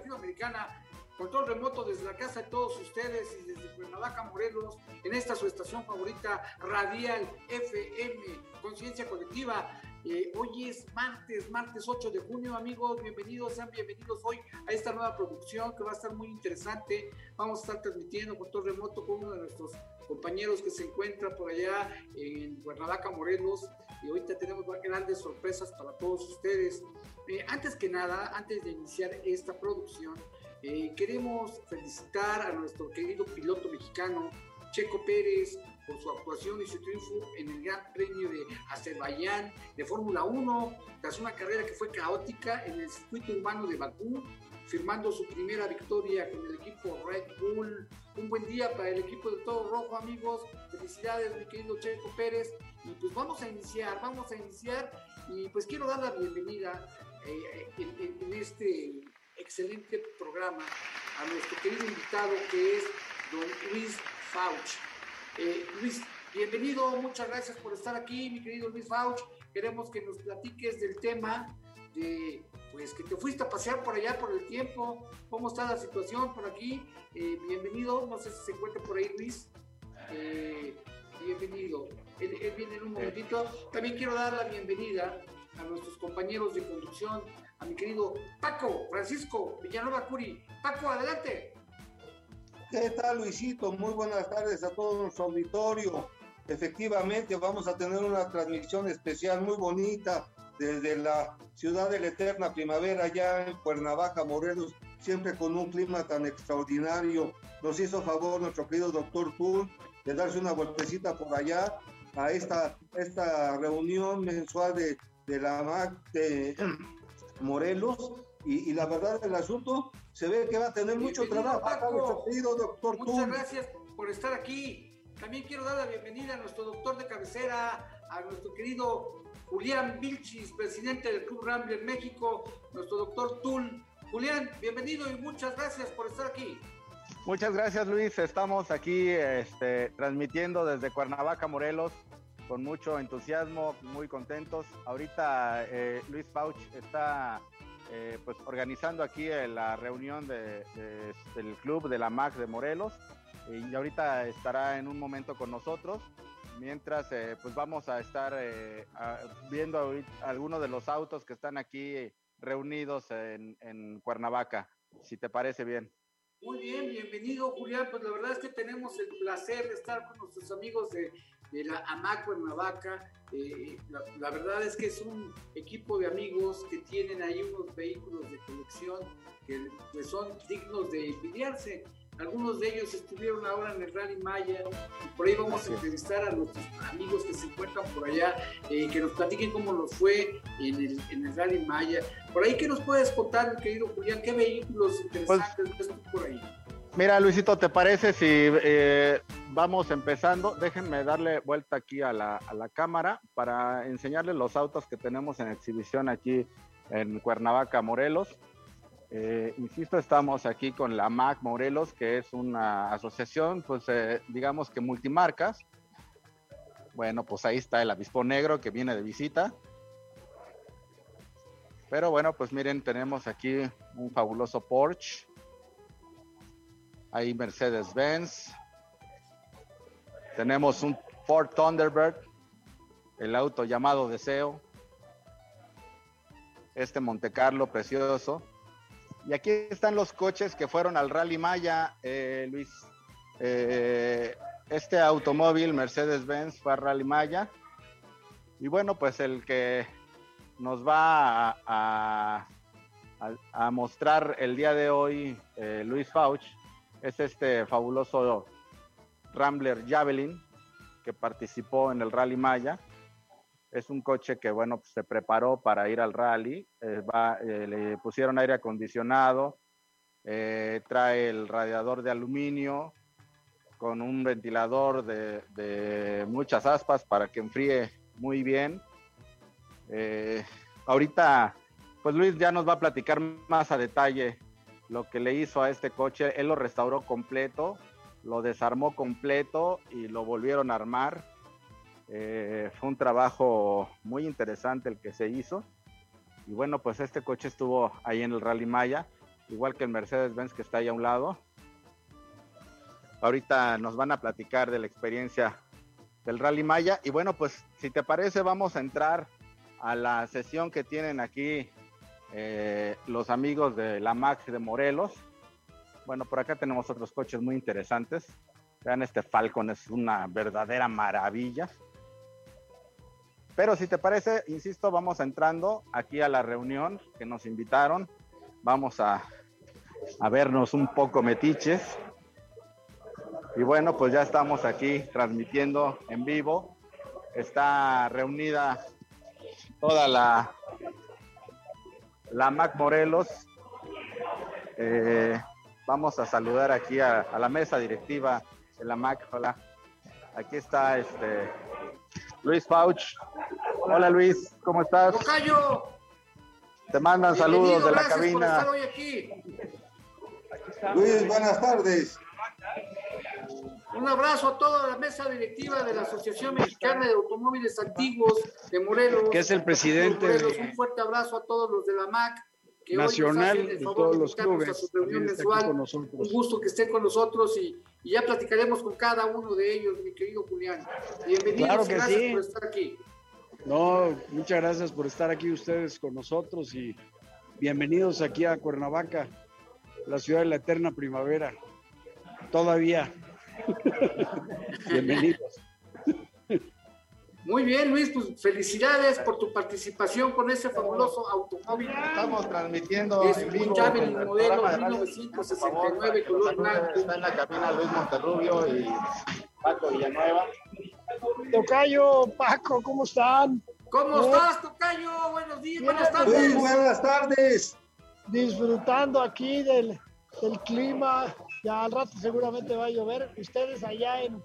Latinoamericana, control remoto desde la casa de todos ustedes y desde Cuernavaca, Morelos, en esta su estación favorita, Radial FM, Conciencia Colectiva. Eh, hoy es martes, martes 8 de junio, amigos, bienvenidos, sean bienvenidos hoy a esta nueva producción que va a estar muy interesante. Vamos a estar transmitiendo control remoto con uno de nuestros compañeros que se encuentran por allá en Cuernavaca, Morelos. Y ahorita tenemos grandes sorpresas para todos ustedes. Eh, antes que nada, antes de iniciar esta producción, eh, queremos felicitar a nuestro querido piloto mexicano, Checo Pérez, por su actuación y su triunfo en el Gran Premio de Azerbaiyán de Fórmula 1, tras una carrera que fue caótica en el circuito urbano de Bakú, firmando su primera victoria con el equipo Red Bull. Un buen día para el equipo de Todo Rojo, amigos. Felicidades, mi querido Checo Pérez. Y pues vamos a iniciar, vamos a iniciar. Y pues quiero dar la bienvenida eh, en, en este excelente programa a nuestro querido invitado que es don Luis Fauch. Eh, Luis, bienvenido, muchas gracias por estar aquí, mi querido Luis Fauch. Queremos que nos platiques del tema de, pues, que te fuiste a pasear por allá por el tiempo. ¿Cómo está la situación por aquí? Eh, bienvenido, no sé si se encuentra por ahí, Luis. Eh, bienvenido. Él, él, viene en un momentito. También quiero dar la bienvenida a nuestros compañeros de conducción, a mi querido Paco Francisco Villanueva Curi. Paco, adelante. ¿Qué tal, Luisito? Muy buenas tardes a todo nuestro auditorio. Efectivamente, vamos a tener una transmisión especial muy bonita desde la ciudad de la eterna primavera, ya en Cuernavaca, Morelos, siempre con un clima tan extraordinario. Nos hizo favor nuestro querido doctor Tull de darse una vueltecita por allá a esta, esta reunión mensual de, de la MAC de Morelos. Y, y, la verdad del asunto se ve que va a tener mucho trabajo. Paco. Querido doctor Muchas gracias por estar aquí. También quiero dar la bienvenida a nuestro doctor de cabecera, a nuestro querido Julián Vilchis, presidente del Club Rambler México, nuestro doctor Tull. Julián, bienvenido y muchas gracias por estar aquí. Muchas gracias Luis, estamos aquí este, transmitiendo desde Cuernavaca, Morelos, con mucho entusiasmo, muy contentos. Ahorita eh, Luis Fauch está eh, pues organizando aquí la reunión de, de, del club de la MAC de Morelos y ahorita estará en un momento con nosotros mientras eh, pues vamos a estar eh, viendo algunos de los autos que están aquí reunidos en, en, Cuernavaca, si te parece bien. Muy bien, bienvenido Julián, pues la verdad es que tenemos el placer de estar con nuestros amigos de, de la AMAC Cuernavaca. Eh, la, la, verdad es que es un equipo de amigos que tienen ahí unos vehículos de colección que pues, son dignos de envidiarse. Algunos de ellos estuvieron ahora en el Rally Maya y por ahí vamos a entrevistar a nuestros amigos que se encuentran por allá, eh, que nos platiquen cómo nos fue en el, en el Rally Maya. Por ahí, ¿qué nos puedes contar, querido Julián? ¿Qué vehículos interesantes pues, ves tú por ahí? Mira, Luisito, ¿te parece si eh, vamos empezando? Déjenme darle vuelta aquí a la, cámara para enseñarles los autos que tenemos en exhibición aquí en Cuernavaca, Morelos. Eh, insisto, estamos aquí con la MAC Morelos, que es una asociación, pues eh, digamos que multimarcas. Bueno, pues ahí está el avispo negro que viene de visita. Pero bueno, pues miren, tenemos aquí un fabuloso Porsche. Ahí Mercedes-Benz. Tenemos un Ford Thunderbird, el auto llamado Deseo. Este Monte Carlo precioso. Y aquí están los coches que fueron al Rally Maya, eh, Luis. Eh, este automóvil Mercedes-Benz fue al Rally Maya. Y bueno, pues el que nos va a mostrar el día de hoy, eh, Luis Fauch, es este fabuloso Rambler Javelin que participó en el Rally Maya. Es un coche que, bueno, pues, se preparó para ir al rally. Eh, eh, le pusieron aire acondicionado, eh, trae el radiador de aluminio con un ventilador de, muchas aspas para que enfríe muy bien. ahorita, pues Luis ya nos va a platicar más a detalle lo que le hizo a este coche. Él lo restauró completo, lo desarmó completo y lo volvieron a armar. Eh, fue un trabajo muy interesante el que se hizo. Y bueno, pues este coche estuvo ahí en el Rally Maya, igual que el Mercedes-Benz que está ahí a un lado. Ahorita nos van a platicar de la experiencia del Rally Maya. Y bueno, pues si te parece, vamos a entrar a la sesión que tienen aquí eh, los amigos de la Max de Morelos. Bueno, por acá tenemos otros coches muy interesantes. Vean, este Falcon es una verdadera maravilla. Pero si te parece, insisto, vamos entrando aquí a la reunión que nos invitaron. Vamos a, a vernos un poco metiches. Y bueno, pues ya estamos aquí transmitiendo en vivo. Está reunida toda la la Mac Morelos. Eh, vamos a saludar aquí a, la mesa directiva de la Mac. Hola. Aquí está este Luis Fauch. Hola Luis, ¿cómo estás? Te mandan saludos de la cabina. Luis, buenas tardes. Un abrazo a toda la mesa directiva de la Asociación Mexicana de Automóviles Antiguos de Morelos. Que es el presidente. Un fuerte abrazo a todos los de la MAC. Que nacional y todos los clubes. Un gusto que estén con nosotros y, ya platicaremos con cada uno de ellos, mi querido Julián. Bienvenidos, gracias por estar aquí. No, muchas gracias por estar aquí ustedes con nosotros y bienvenidos aquí a Cuernavaca, la ciudad de la eterna primavera. Todavía. Bienvenidos. Muy bien, Luis, pues felicidades por tu participación con ese fabuloso automóvil. Estamos transmitiendo es en vivo un Javelin modelo 1969 color blanco. Está en la cabina Luis Monterrubio y Paco Villanueva. Tocayo, Paco, ¿cómo están? ¿Cómo estás, Tocayo? Buenos días, buenas tardes. Muy buenas tardes. Disfrutando aquí del, del clima ya al rato seguramente va a llover. Ustedes allá en,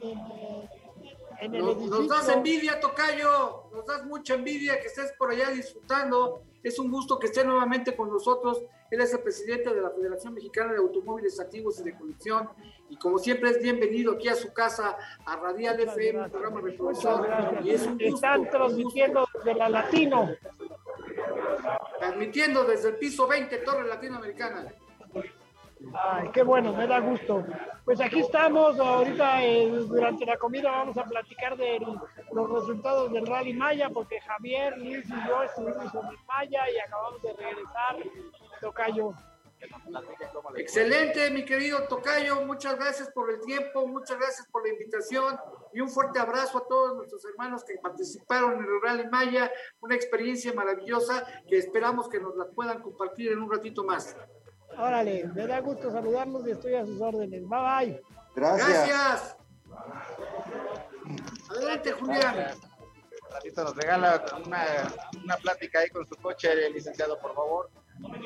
en, el edificio. Nos das envidia, Tocayo. Nos das mucha envidia que estés por allá disfrutando. Es un gusto que esté nuevamente con nosotros. Él es el presidente de la Federación Mexicana de Automóviles Activos y de Colección. Y como siempre es bienvenido aquí a su casa, a Radial FM, programa de Y es un gusto, Están transmitiendo desde la Latino. Transmitiendo desde el piso 20, Torre Latinoamericana. Ay, qué bueno, me da gusto. Pues aquí estamos, ahorita eh, durante la comida vamos a platicar de los resultados del Rally Maya, porque Javier, Luis y yo estuvimos en el Maya y acabamos de regresar. Tocayo. Excelente, mi querido Tocayo, muchas gracias por el tiempo, muchas gracias por la invitación y un fuerte abrazo a todos nuestros hermanos que participaron en el Rally Maya, una experiencia maravillosa que esperamos que nos la puedan compartir en un ratito más. Órale, me da gusto saludarlos y estoy a sus órdenes. Bye bye. Gracias. Adelante, Julián. Ratito nos regala una, una plática ahí con su coche, licenciado, por favor,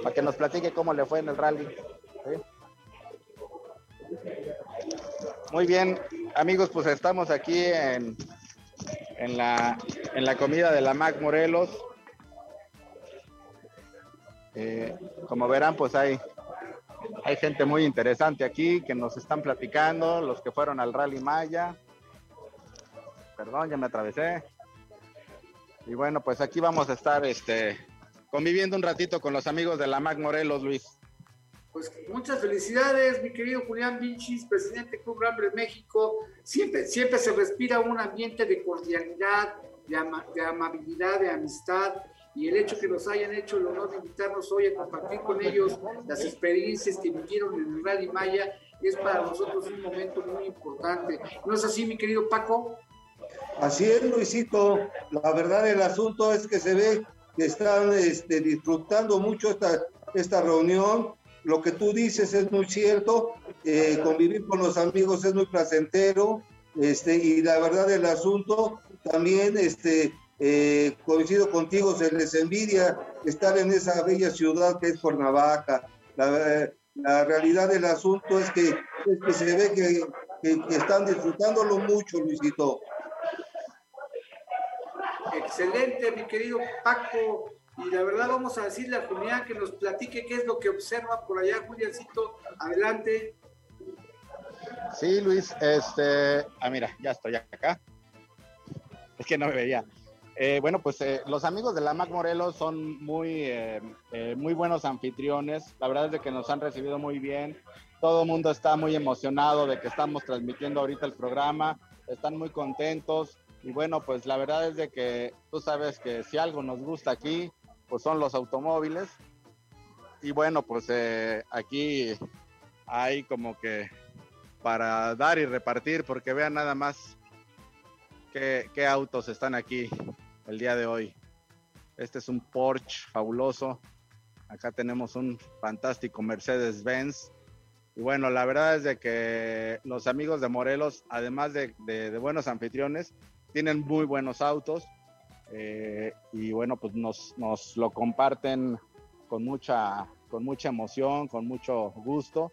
para que nos platique cómo le fue en el rally. Muy bien, amigos, pues estamos aquí en, en, la, en la comida de la Mac Morelos. Eh, como verán, pues hay hay gente muy interesante aquí que nos están platicando, los que fueron al Rally Maya. Perdón, ya me atravesé. Y bueno, pues aquí vamos a estar este, conviviendo un ratito con los amigos de la MAC Morelos, Luis. Pues muchas felicidades, mi querido Julián Vinchis, presidente Club Ramble México. Siempre, siempre se respira un ambiente de cordialidad, de amabilidad, de amistad y el hecho que nos hayan hecho el honor de invitarnos hoy a compartir con ellos las experiencias que vivieron en el Rally Maya es para nosotros un momento muy importante. ¿No es así, mi querido Paco? Así es, Luisito. La verdad del asunto es que se ve que están este, disfrutando mucho esta, esta reunión. lo que tú dices es muy cierto, eh, convivir con los amigos es muy placentero, este, y la verdad del asunto, también este, eh, coincido contigo, se les envidia estar en esa bella ciudad que es Cuernavaca. La, la realidad del asunto es que, es que se ve que, que, que están disfrutándolo mucho, Luisito. Excelente, mi querido Paco. Y la verdad vamos a decirle a Julián que nos platique qué es lo que observa por allá, Juliancito. Adelante. Sí, Luis, este, ah, mira, ya estoy acá. Es que no me veía. Eh, bueno, pues eh, los amigos de la Mac Morelos son muy, eh, muy buenos anfitriones. La verdad es de que nos han recibido muy bien. Todo el mundo está muy emocionado de que estamos transmitiendo ahorita el programa. Están muy contentos. Y bueno, pues la verdad es de que tú sabes que si algo nos gusta aquí, pues son los automóviles. Y bueno, pues aquí hay como que para dar y repartir, porque vean nada más qué autos están aquí el día de hoy. Este es un Porsche fabuloso. Acá tenemos un fantástico Mercedes-Benz. Y bueno, la verdad es de que los amigos de Morelos, además de, buenos anfitriones, tienen muy buenos autos. Eh, y bueno, pues nos, nos, lo comparten con mucha, con mucha emoción, con mucho gusto.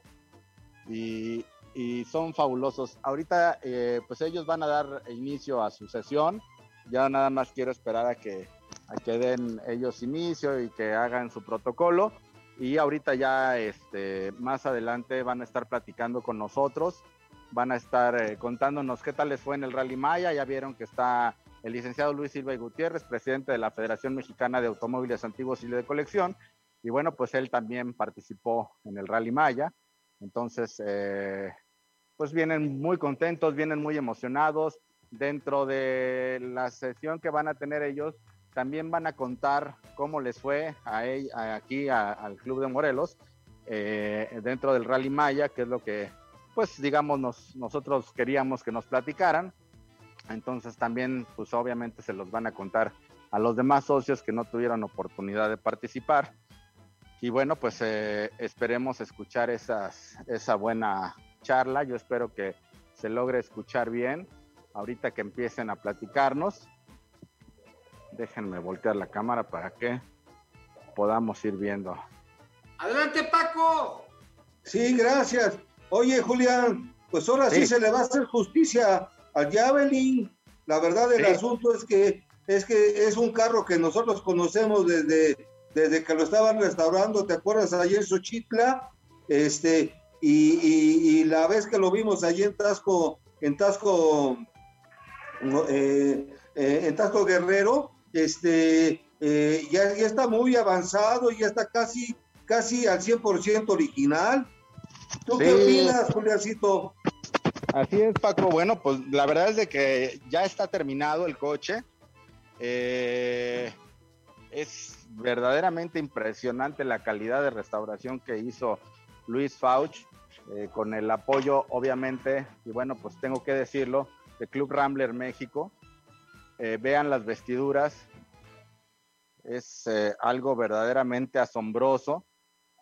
Y, y son fabulosos. Ahorita, eh, pues ellos van a dar inicio a su sesión ya nada más quiero esperar a que, a den ellos inicio y que hagan su protocolo. Y ahorita ya este, más adelante van a estar platicando con nosotros, van a estar eh, contándonos qué tal les fue en el Rally Maya. Ya vieron que está el licenciado Luis Silva y Gutiérrez, presidente de la Federación Mexicana de Automóviles Antiguos y de Colección. Y bueno, pues él también participó en el Rally Maya. Entonces, eh, pues vienen muy contentos, vienen muy emocionados dentro de la sesión que van a tener ellos, también van a contar cómo les fue a, a aquí a, al Club de Morelos eh, dentro del Rally Maya, que es lo que, pues digamos, nos, nosotros queríamos que nos platicaran. Entonces también, pues obviamente se los van a contar a los demás socios que no tuvieron oportunidad de participar. Y bueno, pues eh, esperemos escuchar esas, esa buena charla. Yo espero que se logre escuchar bien ahorita que empiecen a platicarnos. Déjenme voltear la cámara para que podamos ir viendo. Adelante, Paco. Sí, gracias. Oye, Julián, pues ahora sí, sí se le va a hacer justicia al Javelin. La verdad del sí. asunto es que es que es un carro que nosotros conocemos desde, desde que lo estaban restaurando, ¿te acuerdas? Allí en Xochitla, este, y, y, y la vez que lo vimos allí en Tasco, en Tasco, eh, eh, en Tasco Guerrero, este, eh, ya, ya, está muy avanzado, ya está casi, casi al 100% original. ¿Tú sí. qué opinas, Juliancito? Así es, Paco. Bueno, pues la verdad es de que ya está terminado el coche. Eh, es verdaderamente impresionante la calidad de restauración que hizo Luis Fauch, eh, con el apoyo, obviamente, y bueno, pues tengo que decirlo, Club Rambler México. Eh, vean las vestiduras, es eh, algo verdaderamente asombroso.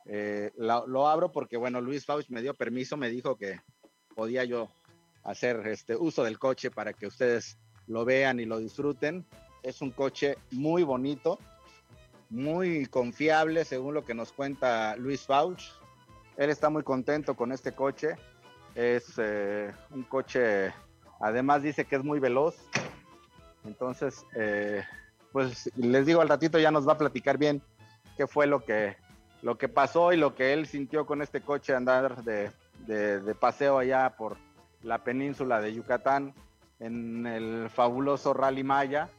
Eh, lo, abro porque, bueno, Luis Fauch me dio permiso, me dijo que podía yo hacer este uso del coche para que ustedes lo vean y lo disfruten. Es un coche muy bonito, muy confiable, según lo que nos cuenta Luis Fauch. Él está muy contento con este coche. Es un coche Además dice que es muy veloz. Entonces, eh, pues les digo al ratito ya nos va a platicar bien qué fue lo que, lo que pasó y lo que él sintió con este coche andar de, de, de paseo allá por la península de Yucatán en el fabuloso Rally Maya.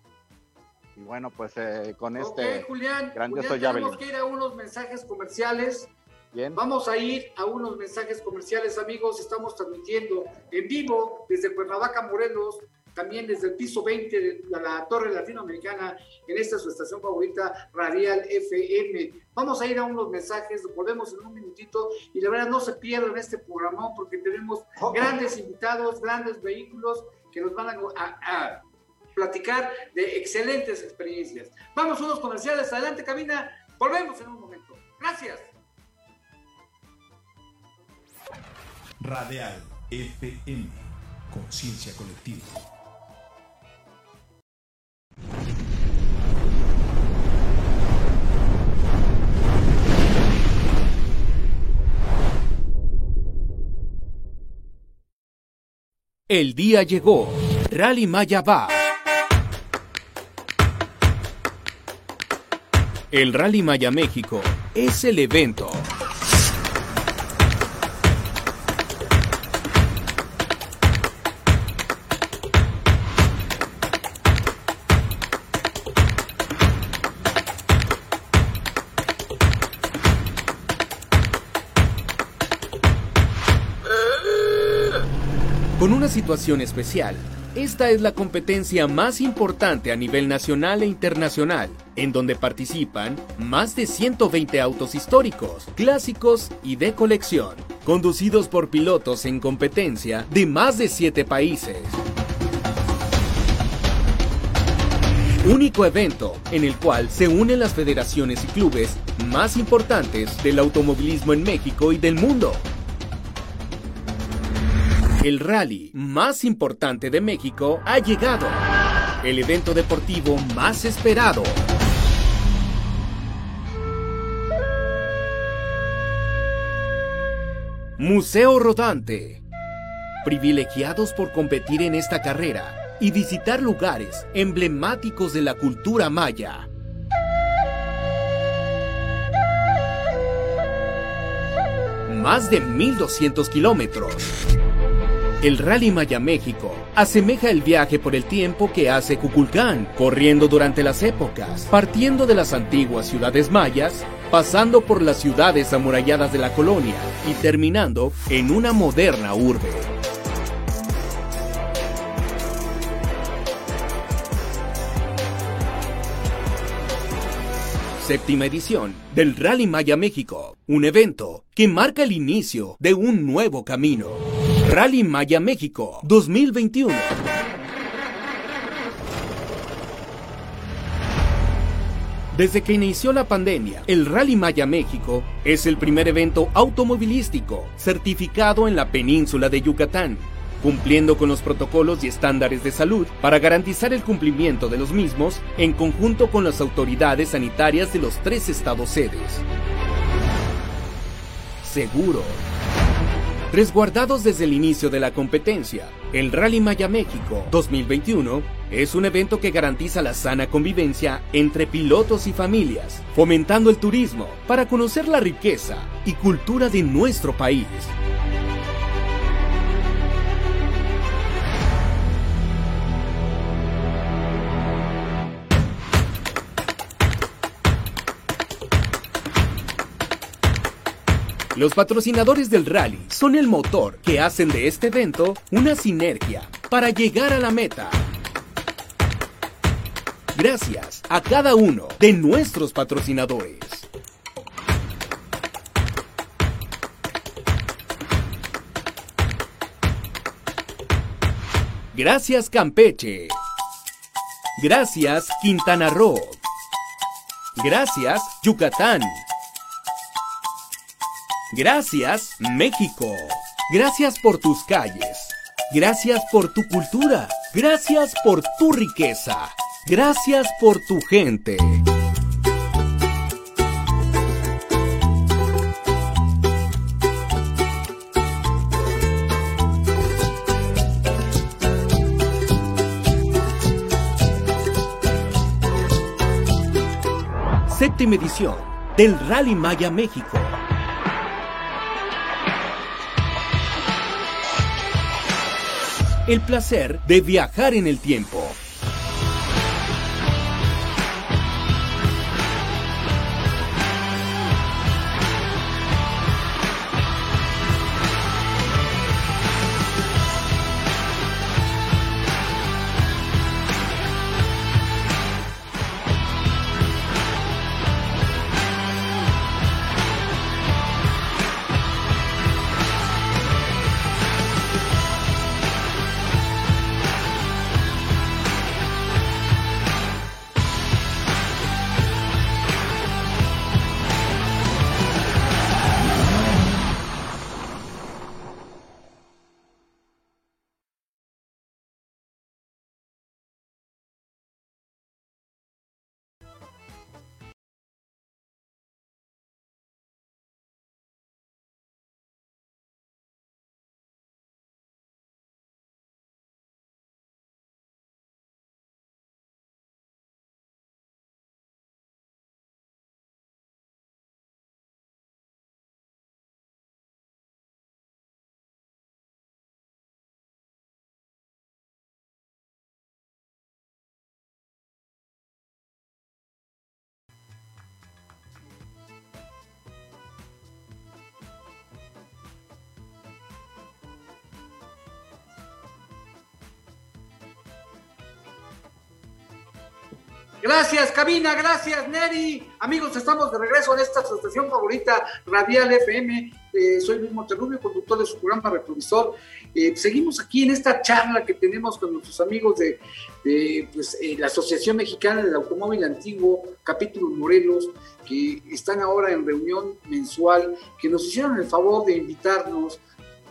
Y bueno, pues eh, con este okay, Julián, grandioso Julián, tenemos que ir a unos mensajes comerciales. Bien. Vamos a ir a unos mensajes comerciales, amigos. Estamos transmitiendo en vivo desde Cuernavaca, Morelos, también desde el piso 20 de la Torre Latinoamericana, en esta su estación favorita, Radial FM. Vamos a ir a unos mensajes, volvemos en un minutito y la verdad no se pierdan este programa porque tenemos grandes invitados, grandes vehículos que nos van a, a, a platicar de excelentes experiencias. Vamos a unos comerciales, adelante cabina, volvemos en un momento. Gracias. Radial FM, conciencia colectiva. El día llegó. Rally Maya va. El Rally Maya México es el evento. Situación especial, esta es la competencia más importante a nivel nacional e internacional, en donde participan más de 120 autos históricos, clásicos y de colección, conducidos por pilotos en competencia de más de 7 países. Único evento en el cual se unen las federaciones y clubes más importantes del automovilismo en México y del mundo el rally más importante de México ha llegado. El evento deportivo más esperado. Museo Rodante. Privilegiados por competir en esta carrera y visitar lugares emblemáticos de la cultura maya. Más de 1200 kilómetros el Rally Maya México asemeja el viaje por el tiempo que hace Cuculcán, corriendo durante las épocas, partiendo de las antiguas ciudades mayas, pasando por las ciudades amuralladas de la colonia y terminando en una moderna urbe. Séptima edición del Rally Maya México, un evento que marca el inicio de un nuevo camino. Rally Maya México 2021. Desde que inició la pandemia, el Rally Maya México es el primer evento automovilístico certificado en la península de Yucatán, cumpliendo con los protocolos y estándares de salud para garantizar el cumplimiento de los mismos en conjunto con las autoridades sanitarias de los tres estados sedes. Seguro resguardados desde el inicio de la competencia. El Rally Maya México 2021 es un evento que garantiza la sana convivencia entre pilotos y familias, fomentando el turismo para conocer la riqueza y cultura de nuestro país. Los patrocinadores del rally son el motor que hacen de este evento una sinergia para llegar a la meta. Gracias a cada uno de nuestros patrocinadores. Gracias Campeche. Gracias Quintana Roo. Gracias Yucatán. Gracias, México. Gracias por tus calles. Gracias por tu cultura. Gracias por tu riqueza. Gracias por tu gente. Séptima edición del Rally Maya México. El placer de viajar en el tiempo. Gracias, cabina, gracias, Neri. Amigos, estamos de regreso en esta asociación favorita, Radial FM. Eh, soy Luis Monterrubio, conductor de su programa Retrovisor. Eh, seguimos aquí en esta charla que tenemos con nuestros amigos de, pues, eh, la Asociación Mexicana del Automóvil Antiguo, capítulo Morelos, que están ahora en reunión mensual, que nos hicieron el favor de invitarnos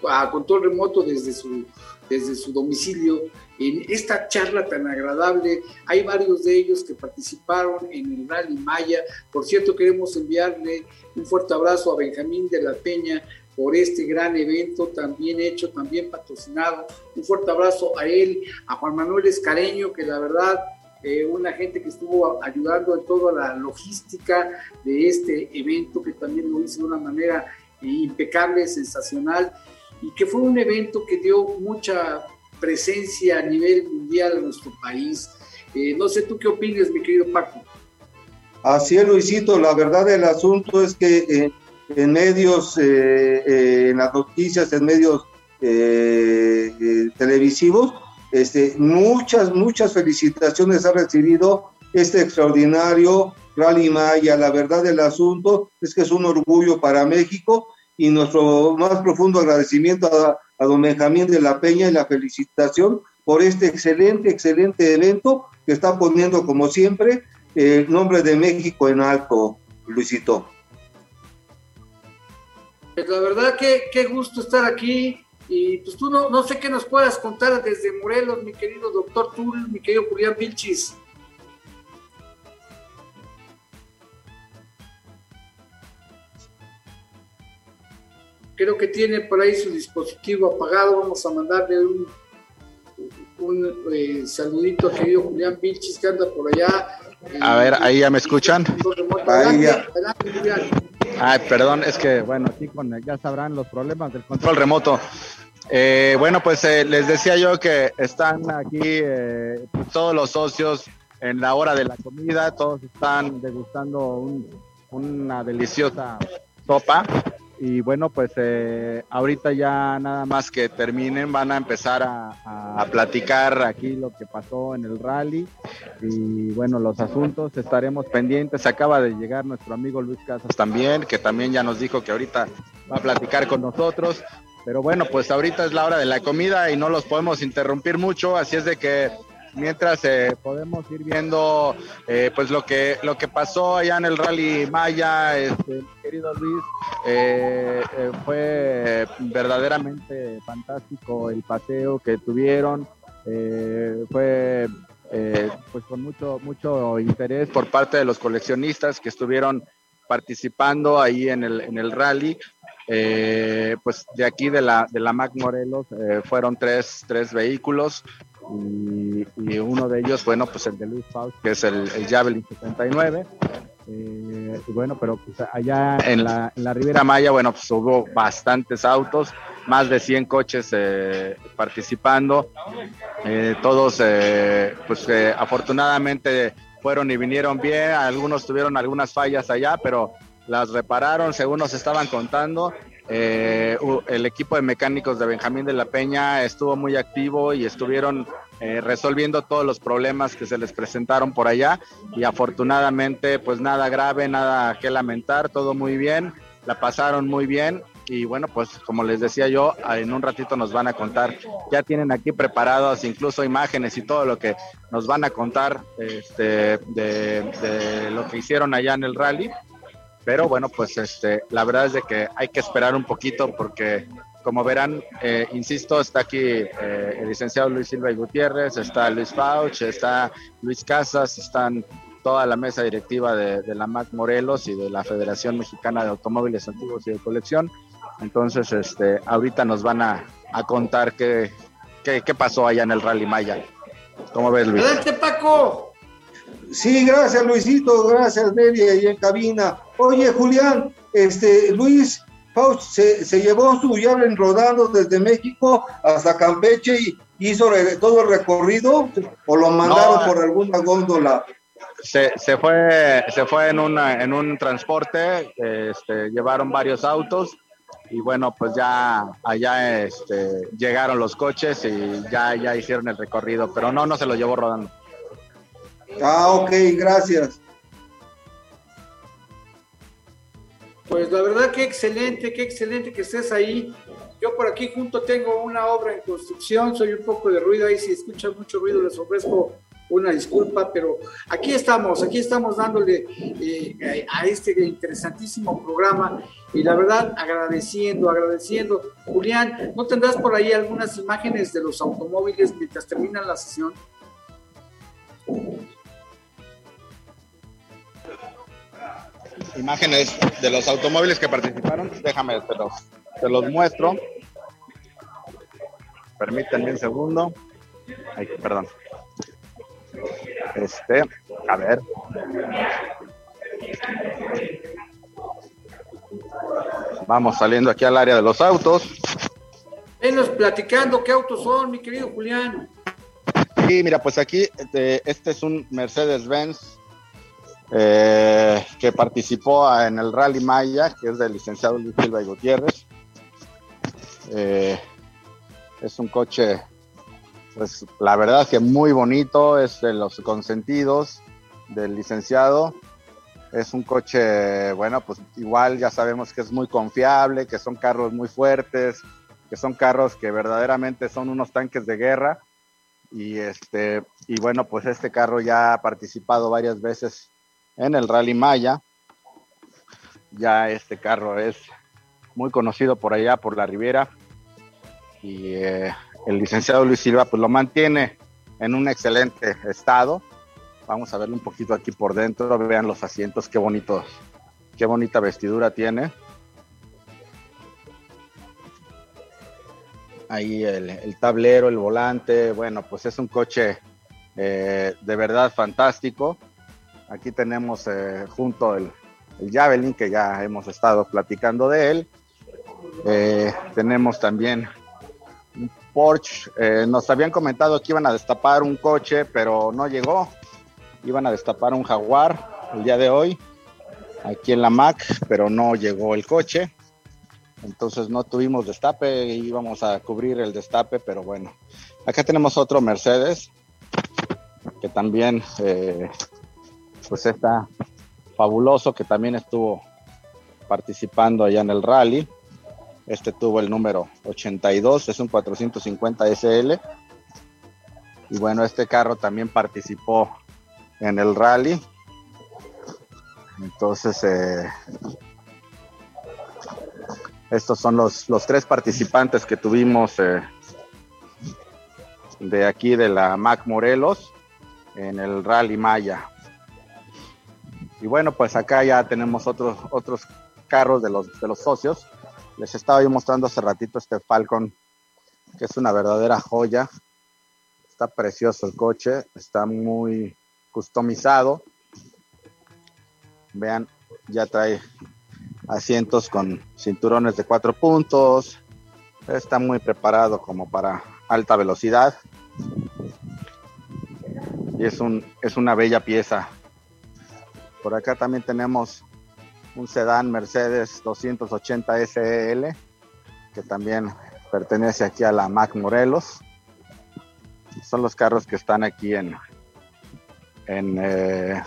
a control remoto desde su, desde su domicilio en esta charla tan agradable. Hay varios de ellos que participaron en el Rally Maya. Por cierto, queremos enviarle un fuerte abrazo a Benjamín de la Peña por este gran evento, también hecho, también patrocinado. Un fuerte abrazo a él, a Juan Manuel Escareño, que la verdad, eh, una gente que estuvo ayudando en toda la logística de este evento, que también lo hizo de una manera impecable, sensacional, y que fue un evento que dio mucha presencia a nivel mundial en nuestro país. Eh, no sé tú qué opinas, mi querido Paco. Así es, Luisito. La verdad del asunto es que eh, en medios, eh, en las noticias, en medios televisivos, este, muchas, muchas felicitaciones ha recibido este extraordinario Rally Maya. La verdad del asunto es que es un orgullo para México y nuestro más profundo agradecimiento a, a don Benjamín de la Peña y la felicitación por este excelente, excelente evento que está poniendo, como siempre, el nombre de México en alto, Luisito. Pues la verdad que qué gusto estar aquí y pues tú no, no sé qué nos puedas contar desde Morelos, mi querido doctor Tul, mi querido Julián Vilchis. Creo que tiene por ahí su dispositivo apagado. Vamos a mandarle un, un eh, saludito a querido Julián Vilchis que anda por allá. A ver, ahí ya me escuchan. Ahí ya. Ay, perdón, es que, bueno, aquí con, ya sabrán los problemas del control remoto. Eh, bueno, pues eh, les decía yo que están aquí todos los socios en la hora de la comida, todos están degustando una deliciosa sopa y bueno, pues eh, ahorita ya nada más que terminen van a empezar a, platicar aquí lo que pasó en el rally y bueno, los asuntos estaremos pendientes. Acaba de llegar nuestro amigo Luis Casas también, que también ya nos dijo que ahorita va a platicar con nosotros. Pero bueno, pues ahorita es la hora de la comida y no los podemos interrumpir mucho, así es de que mientras eh, podemos ir viendo eh, pues lo que lo que pasó allá en el rally Maya este querido Luis eh, fue verdaderamente fantástico el paseo que tuvieron fue pues con mucho mucho interés por parte de los coleccionistas que estuvieron participando ahí en el en el rally. Pues de aquí de la de la Mac Morelos fueron tres, tres vehículos y, uno de ellos, bueno, pues el de Luis Faust, que es el, el Javelin 79. Eh, bueno, pero pues allá en la, la Ribera Maya, bueno, pues hubo bastantes autos, más de 100 coches eh, participando. Eh, todos, pues afortunadamente fueron y vinieron bien. Algunos tuvieron algunas fallas allá, pero las repararon según nos estaban contando. Eh, el equipo de mecánicos de Benjamín de la Peña estuvo muy activo y estuvieron eh, resolviendo todos los problemas que se les presentaron por allá. Y afortunadamente pues nada grave, nada que lamentar, todo muy bien, la pasaron muy bien. Y bueno pues como les decía yo, en un ratito nos van a contar, ya tienen aquí preparados incluso imágenes y todo lo que nos van a contar este, de lo que hicieron allá en el rally pero bueno, pues este, la verdad es de que hay que esperar un poquito porque, como verán, eh, insisto, está aquí eh, el licenciado Luis Silva y Gutiérrez, está Luis Fauch, está Luis Casas, están toda la mesa directiva de, la MAC Morelos y de la Federación Mexicana de Automóviles Antiguos y de Colección. Entonces, este, ahorita nos van a, contar qué, qué, pasó allá en el Rally Maya. ¿Cómo ves, Luis? Adelante, Paco. Sí, gracias Luisito, gracias Nelia y en cabina. Oye, Julián, este Luis Faust se, llevó su llave rodando desde México hasta Campeche y hizo todo el recorrido o lo mandaron por alguna góndola. Se, se, fue se fue en una en un transporte este, llevaron varios autos y bueno pues ya allá este, llegaron los coches y ya ya hicieron el recorrido pero no no se lo llevó rodando Ah, ok, gracias. Pues la verdad que excelente, qué excelente que estés ahí. Yo por aquí junto tengo una obra en construcción, soy un poco de ruido ahí, si escucha mucho ruido les ofrezco una disculpa, pero aquí estamos, aquí estamos dándole eh, a este interesantísimo programa y la verdad agradeciendo, agradeciendo. Julián, ¿no tendrás por ahí algunas imágenes de los automóviles mientras termina la sesión? Imágenes de los automóviles que participaron, déjame, te los, te los muestro. Permítanme un segundo. Ay, perdón. Este, a ver. Vamos saliendo aquí al área de los autos. Venos platicando qué autos son, mi querido Julián. Sí, mira, pues aquí este, este es un Mercedes-Benz eh, que participó en el Rally Maya, que es del licenciado Luis Silva y Gutiérrez. Eh, es un coche pues la verdad es que muy bonito, es de los consentidos del licenciado. Es un coche, bueno, pues igual ya sabemos que es muy confiable, que son carros muy fuertes, que son carros que verdaderamente son unos tanques de guerra. Y este, y bueno, pues este carro ya ha participado varias veces en el Rally Maya. Ya este carro es muy conocido por allá, por la Riviera. Y eh, el licenciado Luis Silva pues lo mantiene en un excelente estado. Vamos a verlo un poquito aquí por dentro, vean los asientos, qué bonitos, qué bonita vestidura tiene. Ahí el, tablero, el volante, bueno, pues es un coche eh, de verdad fantástico. Aquí tenemos eh, junto el, el, Javelin, que ya hemos estado platicando de él. Eh, tenemos también Porsche. Eh, nos habían comentado que iban a destapar un coche, pero no llegó. Iban a destapar un Jaguar el día de hoy, aquí en la Mac, pero no llegó el coche. Entonces no tuvimos destape, íbamos a cubrir el destape, pero bueno. Acá tenemos otro Mercedes, que también pues está fabuloso, que también estuvo participando allá en el rally. Este tuvo el número 82, es un 450 SL. Y bueno, este carro también participó en el rally. Entonces, eh, estos son los, los, tres participantes que tuvimos eh, de aquí de la Mac Morelos en el Rally Maya. Y bueno, pues acá ya tenemos otros, otros carros de los, de los socios. Les estaba yo mostrando hace ratito este Falcon, que es una verdadera joya. Está precioso el coche, está muy customizado. Vean, ya trae asientos con cinturones de cuatro puntos. Está muy preparado como para alta velocidad. Y es, un, es una bella pieza. Por acá también tenemos un sedán Mercedes 280 SL, que también pertenece aquí a la Mac Morelos. Son los carros que están aquí en, en, eh,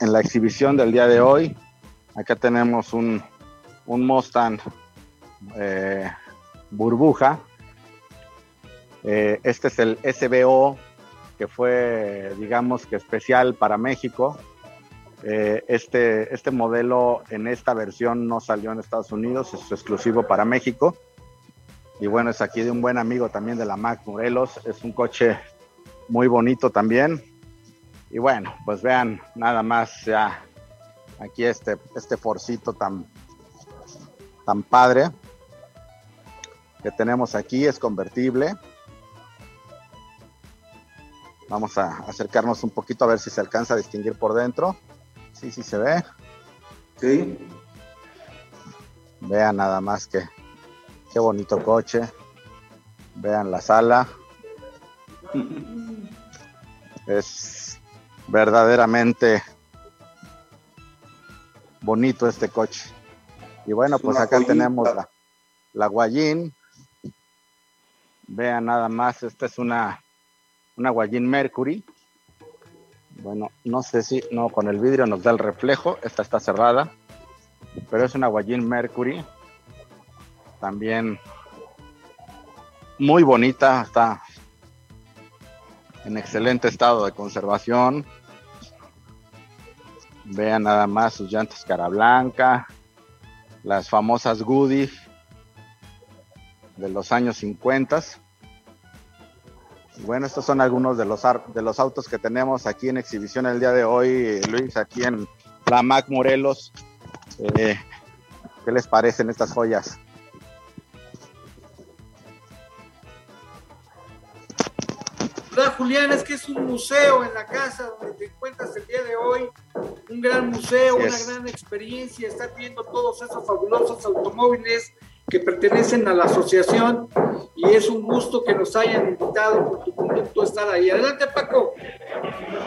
en la exhibición del día de hoy. Acá tenemos un, un Mustang eh, burbuja. Eh, este es el SBO que fue, digamos que especial para México eh, este, este modelo en esta versión no salió en Estados Unidos, es exclusivo para México. Y bueno, es aquí de un buen amigo también de la Mac Morelos. Es un coche muy bonito también. Y bueno, pues vean nada más ya aquí este, este forcito tan, tan padre que tenemos aquí. Es convertible. Vamos a acercarnos un poquito a ver si se alcanza a distinguir por dentro. Sí, sí se ve. Sí. Vean nada más que qué bonito coche. Vean la sala. es verdaderamente bonito este coche. Y bueno, pues acá tenemos la, la Guayín. Vean nada más, esta es una, una Guayín Mercury Bueno, no sé si, no, con el vidrio nos da el reflejo, esta está cerrada, pero es una Guayín Mercury, también muy bonita, está en excelente estado de conservación. Vean nada más sus llantas cara blanca, las famosas Goody de los años 50. Bueno, estos son algunos de los, de los autos que tenemos aquí en exhibición el día de hoy, Luis, aquí en la Mac Morelos. Eh, ¿Qué les parecen estas joyas? Julián, es que es un museo en la casa donde te encuentras el día de hoy, un gran museo, una gran experiencia, estar viendo todos esos fabulosos automóviles que pertenecen a la asociación y es un gusto que nos hayan invitado por tu conducto estar ahí. Adelante, Paco.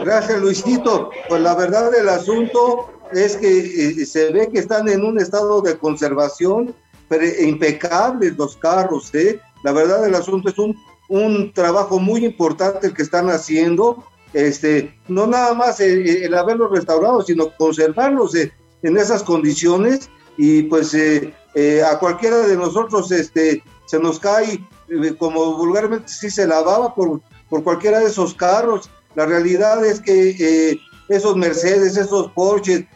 Gracias, Luisito. Pues la verdad del asunto es que eh, se ve que están en un estado de conservación pero impecables los carros, ¿eh? La verdad del asunto es un un trabajo muy importante el que están haciendo, este, no nada más el, haberlos restaurado, sino conservarlos en esas condiciones y pues eh, eh, a cualquiera de nosotros este, se nos cae, eh, como vulgarmente sí se lavaba por, por cualquiera de esos carros. La realidad es que esos Mercedes, esos Porsche,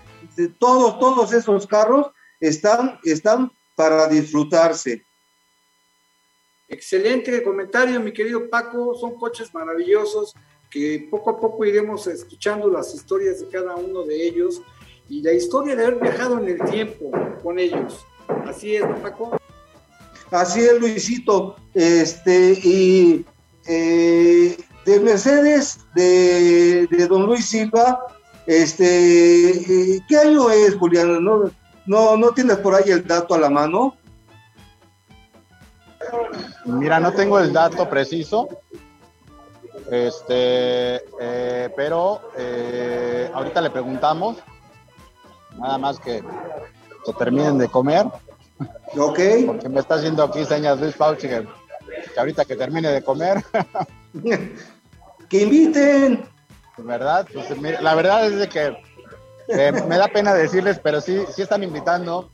todos, todos esos carros están, están para disfrutarse. Excelente comentario, mi querido Paco. Son coches maravillosos que poco a poco iremos escuchando las historias de cada uno de ellos y la historia de haber viajado en el tiempo con ellos. Así es, ¿no, Paco? Así es, Luisito. Este, y eh, de Mercedes, de, Don Luis Silva, este, eh, ¿qué año es, Julián? ¿No, no, ¿No tienes por ahí el dato a la mano? Mira, no tengo el dato preciso, este, eh, pero eh, ahorita le preguntamos, nada más que se terminen de comer. Ok. Porque me está haciendo aquí señas Luis Fauci que, ahorita que termine de comer. que inviten. ¿Verdad? Pues, la verdad es de que eh, me da pena decirles, pero sí, sí están invitando.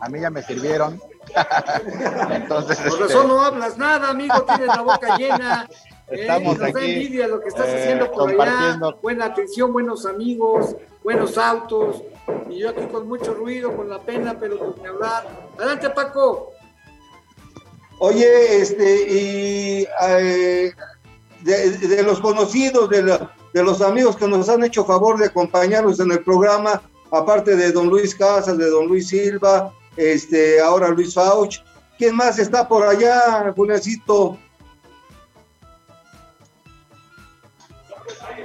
A mí ya me sirvieron. Entonces, Por este, eso no hablas nada, amigo, tienes la boca llena. Eh, Estamos nos aquí, da envidia lo que estás eh, haciendo por allá. Buena atención, buenos amigos, buenos autos. Y yo aquí con mucho ruido, con la pena, pero con hablar. Adelante, Paco. Oye, este, y eh, de, los conocidos, de, de los amigos que nos han hecho favor de acompañarnos en el programa, aparte de don Luis Casas, de don Luis Silva, este, ahora Luis Fauch. ¿Quién más está por allá, Juliancito?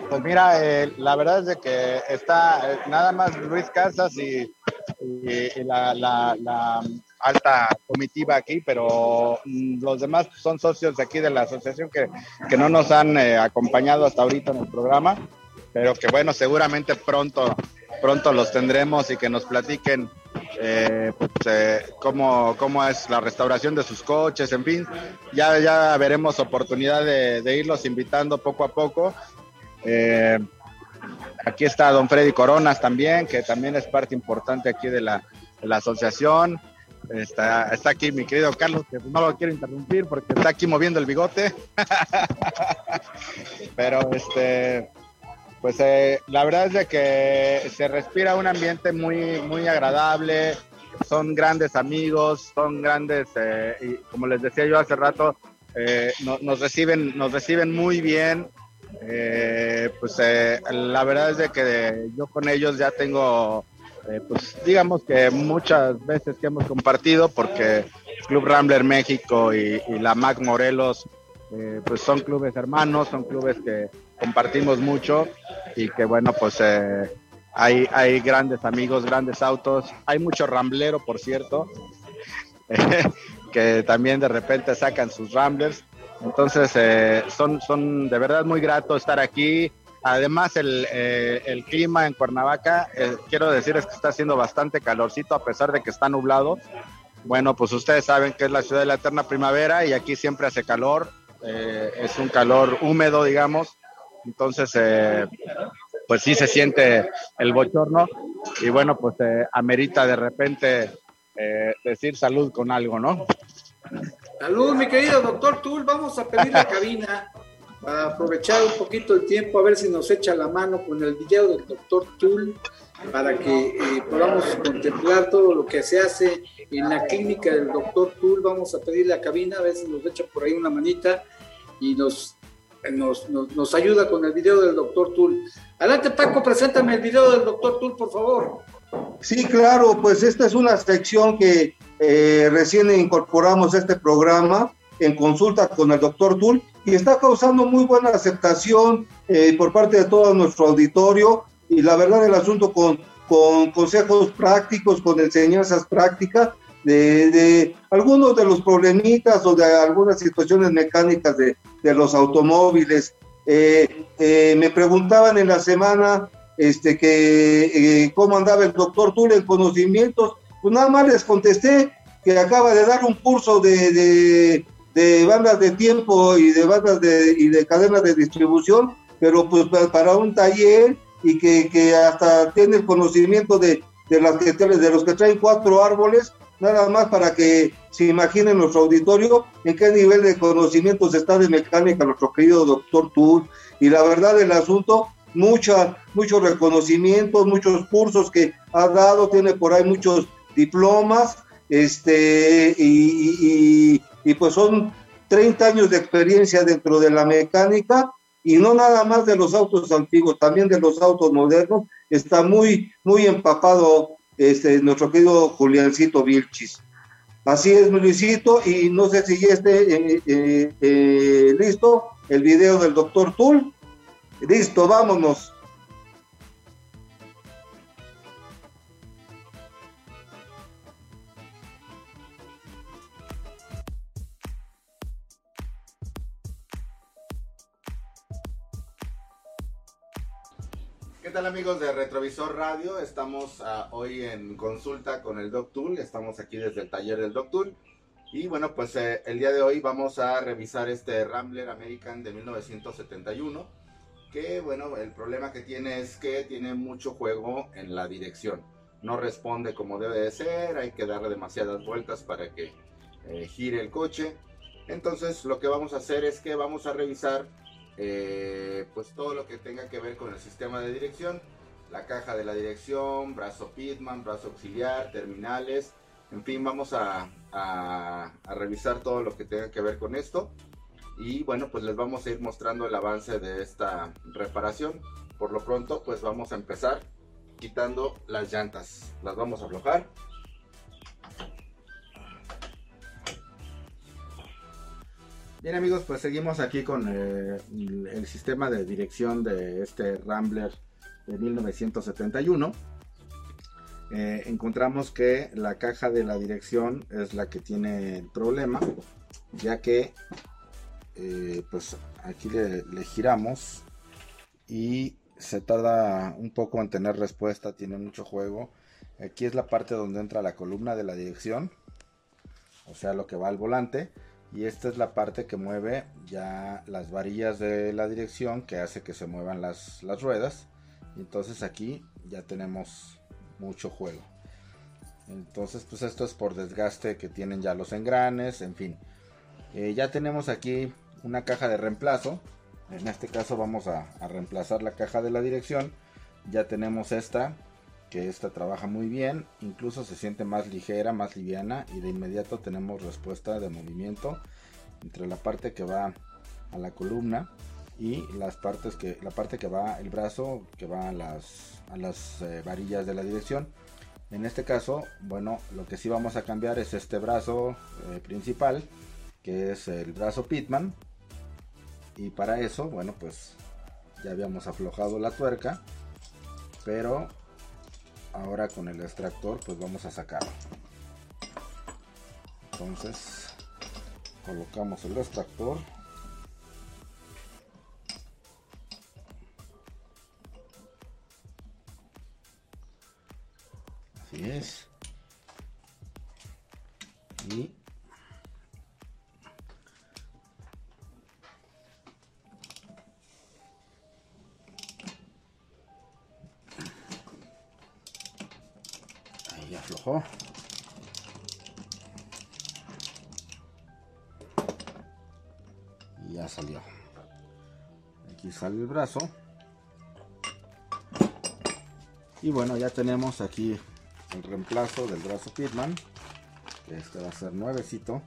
Pues mira, eh, la verdad es de que está eh, nada más Luis Casas y, la, alta comitiva aquí, pero mm, los demás son socios de aquí de la asociación que, no nos han eh, acompañado hasta ahorita en el programa, pero que bueno, seguramente pronto, pronto los tendremos y que nos platiquen eh, pues, eh, cómo, cómo, es la restauración de sus coches, en fin, ya, ya veremos oportunidad de, irlos invitando poco a poco. Eh, aquí está don Freddy Coronas también, que también es parte importante aquí de la, asociación. Está, está aquí mi querido Carlos, que no lo quiero interrumpir porque está aquí moviendo el bigote. Pero este, pues eh, la verdad es de que se respira un ambiente muy, muy agradable, son grandes amigos, son grandes, eh, y como les decía yo hace rato, eh, nos, reciben, nos reciben muy bien. pues la verdad es de que yo con ellos ya tengo, pues digamos que muchas veces que hemos compartido, porque Club Rambler México y la MAC Morelos, pues son clubes hermanos, son clubes que compartimos mucho y que bueno, pues eh, hay, hay grandes amigos, grandes autos, hay mucho ramblero, por cierto, que también de repente sacan sus ramblers. Entonces, eh, son, son de verdad muy grato estar aquí. Además, el, eh, el clima en Cuernavaca, quiero decirles que está haciendo bastante calorcito a pesar de que está nublado. Bueno, pues ustedes saben que es la ciudad de la eterna primavera y aquí siempre hace calor. Es un calor húmedo, digamos. Entonces, eh, pues sí se siente el bochorno y bueno, pues eh, amerita de repente eh, decir salud con algo, ¿no? Salud, mi querido doctor Tul. Vamos a pedir la cabina para aprovechar un poquito el tiempo, a ver si nos echa la mano con el video del doctor Tul, para que eh, podamos contemplar todo lo que se hace en la clínica del doctor Tul. Vamos a pedir la cabina, a si nos echa por ahí una manita y nos, nos, nos, ayuda con el video del doctor Tul. Adelante, Paco, preséntame el video del doctor Tul, por favor. Sí, claro, pues esta es una sección que eh, recién incorporamos a este programa en consulta con el doctor Tul y está causando muy buena aceptación eh, por parte de todo nuestro auditorio y la verdad el asunto con, con consejos prácticos, con enseñanzas prácticas de, algunos de los problemitas o de algunas situaciones mecánicas de, de los automóviles. Eh, eh, me preguntaban en la semana este, que cómo andaba el doctor Tul en conocimientos, pues nada más les contesté que acaba de dar un curso de de bandas de tiempo y de bandas de, y de cadenas de distribución, pero pues para un taller y que, que hasta tiene el conocimiento de, de, las que, de los que traen cuatro árboles, nada más para que se imaginen nuestro auditorio en qué nivel de conocimientos está de mecánica nuestro querido doctor Tur. Y la verdad del asunto, mucha, muchos reconocimientos, muchos cursos que ha dado, tiene por ahí muchos diplomas, este, y, y pues son 30 años de experiencia dentro de la mecánica y no nada más de los autos antiguos, también de los autos modernos. Está muy, muy empapado este, nuestro querido Juliancito Vilchis. Así es, Luisito, y no sé si ya esté eh, eh, eh, listo el video del doctor Tull. Listo, vámonos. Tal amigos de Retrovisor Radio? Estamos ah, hoy en consulta con el Doc Tool, estamos aquí desde el taller del Doc Tool y bueno pues eh, el día de hoy vamos a revisar este Rambler American de 1971 que bueno el problema que tiene es que tiene mucho juego en la dirección, no responde como debe de ser, hay que darle demasiadas vueltas para que eh, gire el coche. Entonces lo que vamos a hacer es que vamos a revisar eh, pues todo lo que tenga que ver con el sistema de dirección, la caja de la dirección, brazo Pitman, brazo auxiliar, terminales, en fin, vamos a, revisar todo lo que tenga que ver con esto y bueno, pues les vamos a ir mostrando el avance de esta reparación. Por lo pronto, pues vamos a empezar quitando las llantas. Las vamos a aflojar. Bien amigos, pues seguimos aquí con eh, el sistema de dirección de este Rambler de 1971. Eh, encontramos que la caja de la dirección es la que tiene el problema, ya que eh, pues aquí le, le, giramos y se tarda un poco en tener respuesta, tiene mucho juego. Aquí es la parte donde entra la columna de la dirección, o sea lo que va al volante y esta es la parte que mueve ya las varillas de la dirección que hace que se muevan las, ruedas. Y entonces aquí ya tenemos mucho juego. Entonces pues esto es por desgaste que tienen ya los engranes en fin. Eh, ya tenemos aquí una caja de reemplazo. En este caso vamos a reemplazar la caja de la dirección. Ya tenemos esta que esta trabaja muy bien, incluso se siente más ligera, más liviana y de inmediato tenemos respuesta de movimiento entre la parte que va a la columna y las partes que la parte que va el brazo que va a las, a las eh, varillas de la dirección. En este caso bueno lo que sí vamos a cambiar es este brazo eh, principal que es el brazo pitman y para eso bueno pues ya habíamos aflojado la tuerca pero ahora con el extractor pues vamos a sacarlo entonces colocamos el extractor. Así es. Y Y ya salió. Aquí sale el brazo. Y bueno, ya tenemos aquí el reemplazo del brazo Pitman. Este va a ser nuevecito.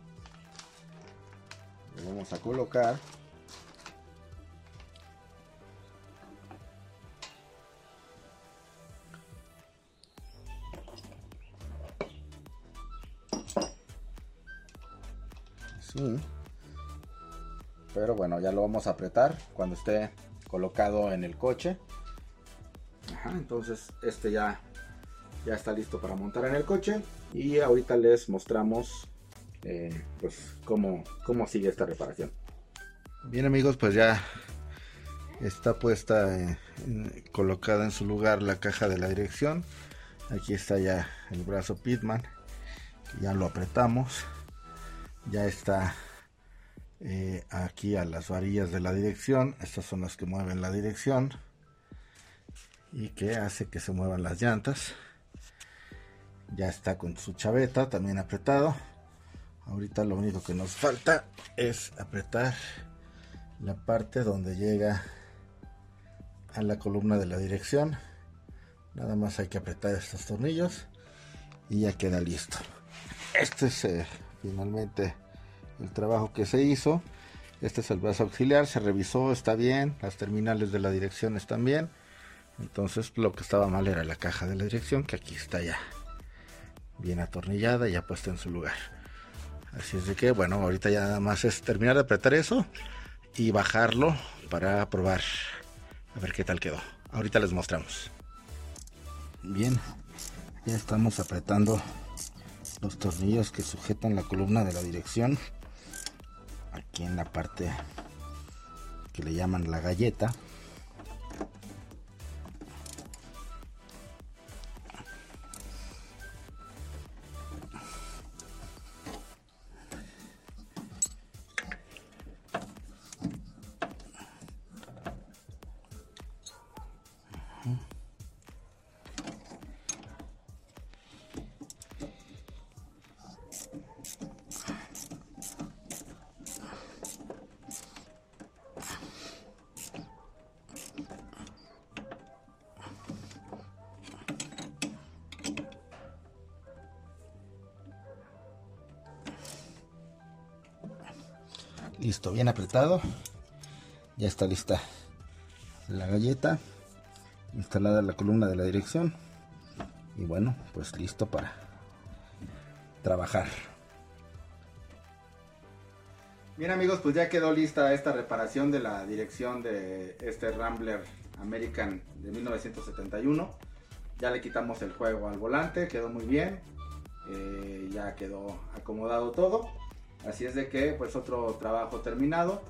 Le vamos a colocar. Pero bueno, ya lo vamos a apretar cuando esté colocado en el coche. Entonces este ya, ya está listo para montar en el coche. Y ahorita les mostramos eh, pues cómo, cómo sigue esta reparación. Bien amigos, pues ya está puesta eh, colocada en su lugar la caja de la dirección. Aquí está ya el brazo Pitman. Ya lo apretamos. Ya está eh, aquí a las varillas de la dirección. Estas son las que mueven la dirección. Y que hace que se muevan las llantas. Ya está con su chaveta también apretado. Ahorita lo único que nos falta es apretar la parte donde llega a la columna de la dirección. Nada más hay que apretar estos tornillos y ya queda listo. Este es eh, finalmente el trabajo que se hizo. Este es el brazo auxiliar, se revisó, está bien, las terminales de la dirección están bien. Entonces lo que estaba mal era la caja de la dirección, que aquí está ya bien atornillada y ya puesta en su lugar. Así es de que, bueno, ahorita ya nada más es terminar de apretar eso y bajarlo para probar a ver qué tal quedó. Ahorita les mostramos. Bien, ya estamos apretando los tornillos que sujetan la columna de la dirección. Aquí en la parte que le llaman la galleta. Ya está lista la galleta. Instalada la columna de la dirección. Y bueno, pues listo para trabajar. Bien amigos, pues ya quedó lista esta reparación de la dirección de este Rambler American de 1971. Ya le quitamos el juego al volante, quedó muy bien. Eh, ya quedó acomodado todo. Así es de que, pues otro trabajo terminado.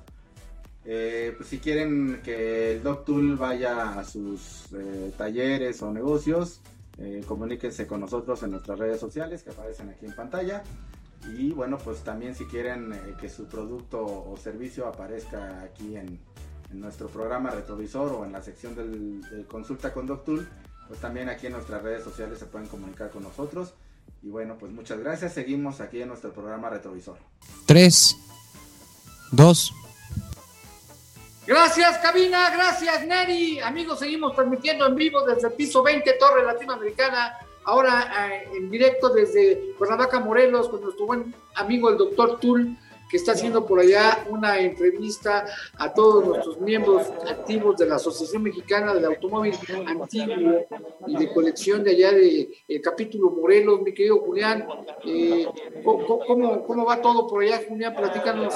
Eh, pues si quieren que el DocTool vaya a sus eh, talleres o negocios, eh, comuníquense con nosotros en nuestras redes sociales que aparecen aquí en pantalla. Y bueno, pues también si quieren eh, que su producto o servicio aparezca aquí en, nuestro programa retrovisor o en la sección del, de consulta con DocTool, pues también aquí en nuestras redes sociales se pueden comunicar con nosotros. Y bueno, pues muchas gracias. Seguimos aquí en nuestro programa retrovisor. 3, 2, Gracias, cabina, gracias, Neri. Amigos, seguimos transmitiendo en vivo desde el piso 20, Torre Latinoamericana. Ahora eh, en directo desde Cuernavaca, Morelos, con nuestro buen amigo el doctor Tul, que está haciendo por allá una entrevista a todos nuestros miembros activos de la Asociación Mexicana del Automóvil Antiguo y de colección de allá de el capítulo Morelos, mi querido Julián. Eh, ¿cómo, cómo, cómo va todo por allá, Julián? Platícanos.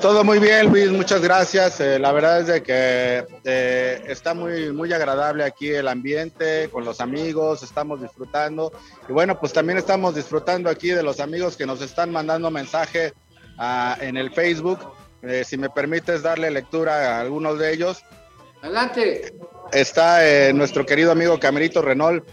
Todo muy bien, Luis, muchas gracias. Eh, la verdad es de que eh, está muy, muy agradable aquí el ambiente, con los amigos, estamos disfrutando. Y bueno, pues también estamos disfrutando aquí de los amigos que nos están mandando mensaje en el Facebook. Eh, si me permites darle lectura a algunos de ellos. Adelante. Está eh, nuestro querido amigo Camerito Renault.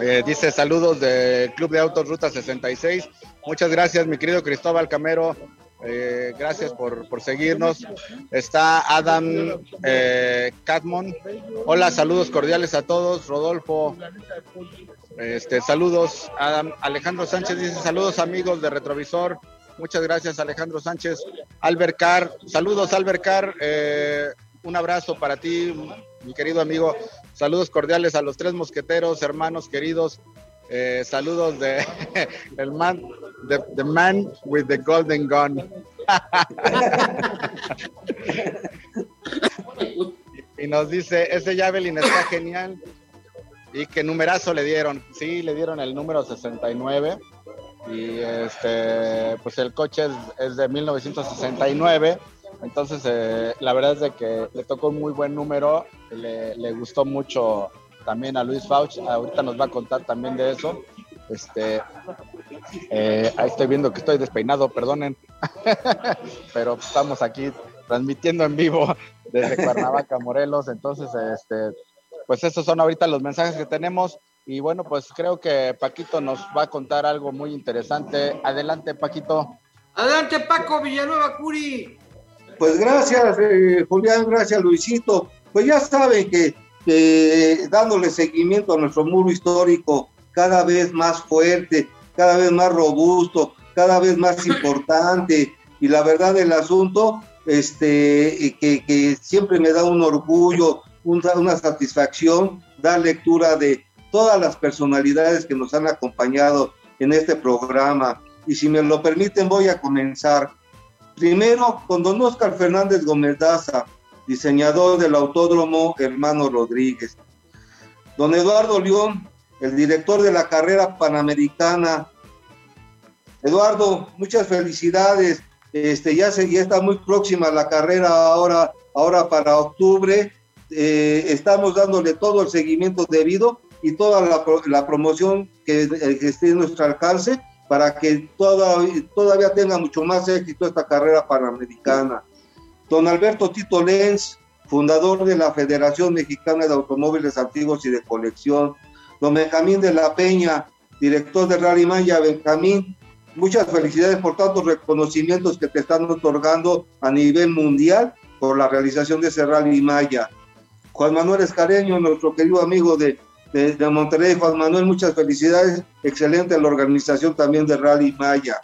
Eh, dice saludos del Club de Autos Ruta 66. Muchas gracias, mi querido Cristóbal Camero. Eh, gracias por, por, seguirnos. Está Adam eh, Catmon. Hola, saludos cordiales a todos. Rodolfo Este, saludos a Alejandro Sánchez, dice saludos amigos de Retrovisor. Muchas gracias Alejandro Sánchez. Albert Carr, saludos Albert Carr. Eh, un abrazo para ti, mi querido amigo. Saludos cordiales a los tres mosqueteros, hermanos queridos. Eh, saludos de el man, the, man with the golden gun. y nos dice, ese Javelin está genial. Y qué numerazo le dieron. Sí, le dieron el número 69. Y este, pues el coche es, de 1969. Entonces, eh, la verdad es de que le tocó un muy buen número. Le, gustó mucho también a Luis Fauch. Ahorita nos va a contar también de eso. Este, eh, estoy viendo que estoy despeinado, perdonen. Pero estamos aquí transmitiendo en vivo desde Cuernavaca, Morelos. Entonces, este, pues esos son ahorita los mensajes que tenemos. Y bueno, pues creo que Paquito nos va a contar algo muy interesante. Adelante, Paquito. Adelante, Paco Villanueva Curi. Pues gracias, eh, Julián, gracias, Luisito. Pues ya saben que, dándole seguimiento a nuestro muro histórico cada vez más fuerte, cada vez más robusto, cada vez más importante. Y la verdad del asunto, este, que, que siempre me da un orgullo una, satisfacción dar lectura de todas las personalidades que nos han acompañado en este programa. Y si me lo permiten, voy a comenzar. Primero con don Oscar Fernández Gómez Daza, diseñador del Autódromo Hermano Rodríguez. Don Eduardo León, el director de la carrera panamericana. Eduardo, muchas felicidades. Este, ya, se, ya está muy próxima la carrera ahora, ahora para octubre eh, estamos dándole todo el seguimiento debido y toda la, promoción que, eh, esté en nuestro alcance para que todavía tenga mucho más éxito esta carrera panamericana. Don Alberto Tito Lenz, fundador de la Federación Mexicana de Automóviles Antiguos y de Colección. Don Benjamín de la Peña, director de Rally Maya. Benjamín, muchas felicidades por tantos reconocimientos que te están otorgando a nivel mundial por la realización de ese Rally Maya. Juan Manuel Escareño, nuestro querido amigo de, de, Monterrey. Juan Manuel, muchas felicidades. Excelente la organización también de Rally Maya.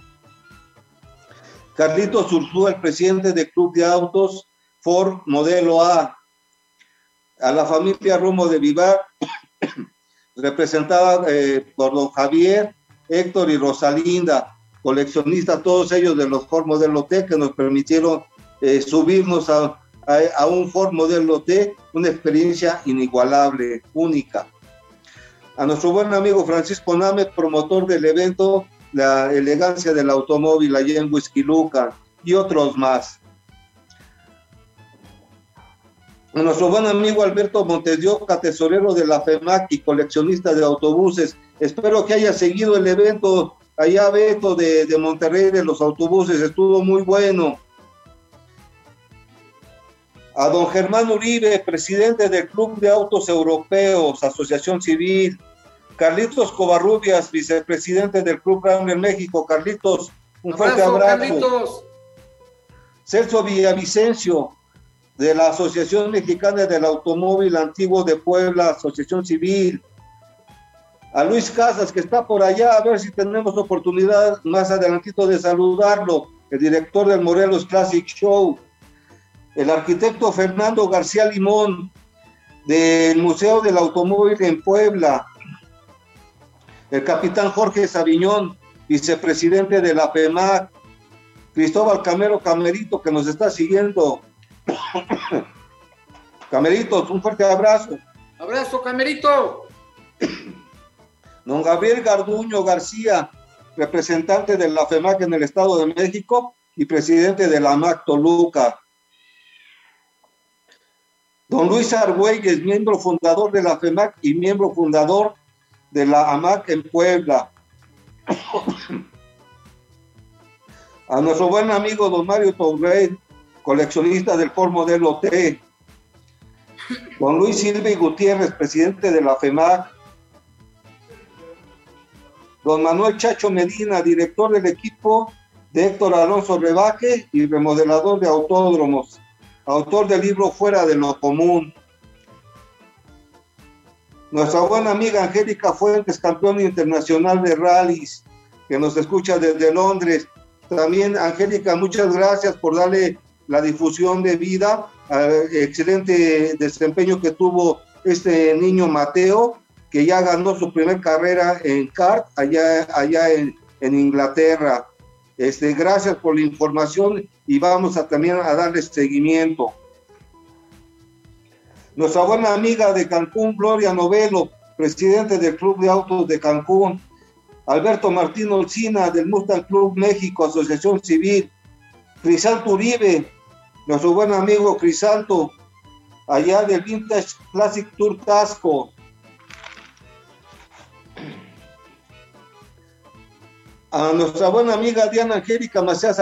Carlitos Ursúa, el presidente del Club de Autos Ford Modelo A. A la familia Romo de Vivar, representada eh, por don Javier, Héctor y Rosalinda, coleccionistas, todos ellos de los Ford Modelo T, que nos permitieron eh, subirnos a, a, un Ford modelo T, una experiencia inigualable, única. A nuestro buen amigo Francisco Name, promotor del evento La elegancia del automóvil allá en Luca y otros más. A nuestro buen amigo Alberto Montedioca, tesorero de la FEMAC y coleccionista de autobuses. Espero que haya seguido el evento allá, Beto, de, de Monterrey, de los autobuses. Estuvo muy bueno a don Germán Uribe, presidente del Club de Autos Europeos, Asociación Civil, Carlitos Covarrubias, vicepresidente del Club Brown México. Carlitos, un fuerte abrazo. Carlitos. Celso Villavicencio, de la Asociación Mexicana del Automóvil Antiguo de Puebla, Asociación Civil. A Luis Casas, que está por allá, a ver si tenemos oportunidad más adelantito de saludarlo, el director del Morelos Classic Show el arquitecto Fernando García Limón del Museo del Automóvil en Puebla, el capitán Jorge Sabiñón, vicepresidente de la PEMAC, Cristóbal Camero Camerito, que nos está siguiendo. Cameritos, un fuerte abrazo. Abrazo, Camerito. Don Gabriel Garduño García, representante de la FEMAC en el Estado de México y presidente de la MAC Toluca. Don Luis Argüelles, miembro fundador de la FEMAC y miembro fundador de la AMAC en Puebla. A nuestro buen amigo don Mario Torrey, coleccionista del Ford Modelo T. Don Luis Silva Gutiérrez, presidente de la FEMAC. Don Manuel Chacho Medina, director del equipo de Héctor Alonso Rebaque y remodelador de autódromos autor del libro Fuera de lo Común. Nuestra buena amiga Angélica Fuentes, campeona internacional de rallies, que nos escucha desde Londres. También, Angélica, muchas gracias por darle la difusión de vida, excelente desempeño que tuvo este niño Mateo, que ya ganó su primer carrera en kart allá, allá en, en Inglaterra. Este, gracias por la información y vamos a también a darle seguimiento. Nuestra buena amiga de Cancún, Gloria Novelo, presidente del Club de Autos de Cancún. Alberto Martín Olcina, del Mustang Club México, Asociación Civil. Crisanto Uribe, nuestro buen amigo Crisanto, allá del Vintage Classic Tour Tasco. A nuestra buena amiga Diana Angélica Macías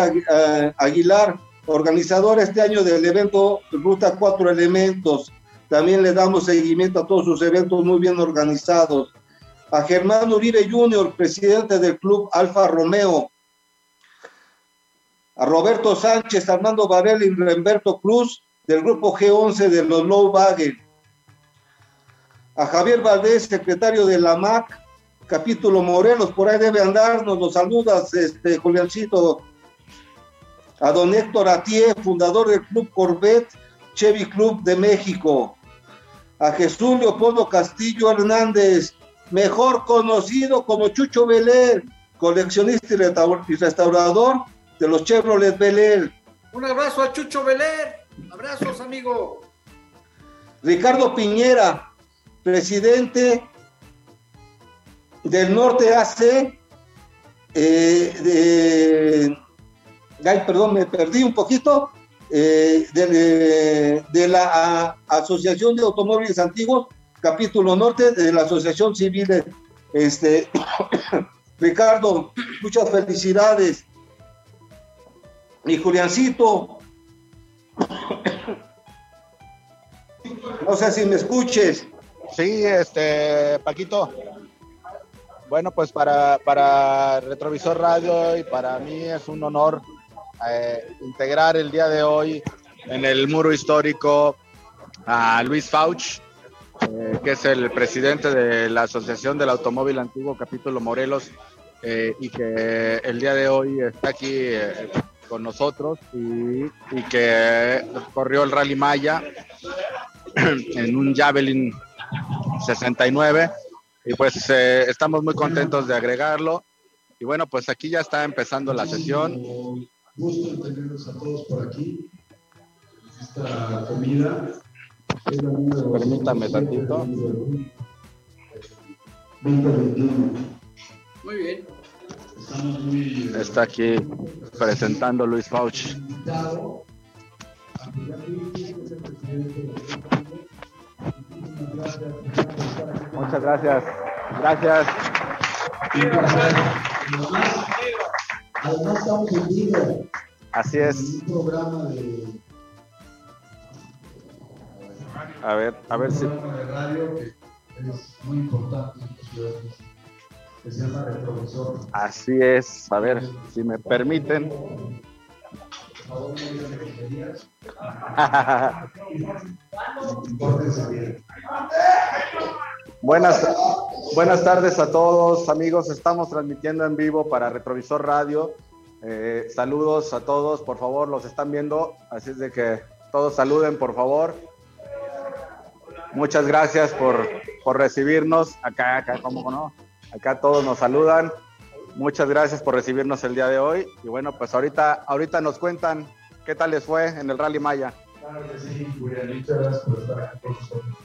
Aguilar, organizadora este año del evento Ruta Cuatro Elementos. También le damos seguimiento a todos sus eventos muy bien organizados. A Germán Uribe Jr., presidente del club Alfa Romeo. A Roberto Sánchez, Armando Varela y Remberto Cruz, del grupo G11 de los Low Wagen. A Javier Valdés, secretario de la MAC, capítulo Morelos, por ahí debe andar, nos saludas, este, Juliancito. A don Héctor Atié, fundador del Club Corvette Chevy Club de México a Jesús Leopoldo Castillo Hernández, mejor conocido como Chucho Beler, coleccionista y restaurador de los Chevrolet Beler. Un abrazo a Chucho Beler, abrazos amigo. Ricardo Piñera, presidente del Norte AC, eh, ay, perdón, me perdí un poquito, eh, de, la Asociación de Automóviles Antiguos, capítulo norte de la Asociación Civil. De, este, Ricardo, muchas felicidades. Y Juliancito, no sé si me escuches. Sí, este, Paquito. Bueno, pues para, para Retrovisor Radio y para mí es un honor eh, integrar el día de hoy en el muro histórico a Luis Fauch, eh, que es el presidente de la Asociación del Automóvil Antiguo Capítulo Morelos, eh, y que el día de hoy está aquí con nosotros y, y, que corrió el Rally Maya en un Javelin 69 y pues estamos muy contentos de agregarlo y bueno pues aquí ya está empezando la sesión Gusto en tenerlos a todos por aquí. Esta comida es la Permítame tantito. 2021. Muy bien. Estamos muy. Está aquí presentando Luis Fauch. Muchas gracias. Gracias. Además estamos en vivo. Así es. En un programa de. A ver, a ver si. programa de radio que es muy importante en las ciudades, que se llama Retrovisor. Así es. A ver, si me permiten. Buenas, buenas tardes a todos, amigos. Estamos transmitiendo en vivo para Retrovisor Radio. Eh, saludos a todos, por favor, los están viendo, así es de que todos saluden, por favor. Muchas gracias por, por recibirnos. Acá, acá, ¿cómo no? Acá todos nos saludan. Muchas gracias por recibirnos el día de hoy. Y bueno, pues ahorita, ahorita nos cuentan qué tal les fue en el Rally Maya. Claro que sí, Julián, muchas gracias por estar aquí con nosotros.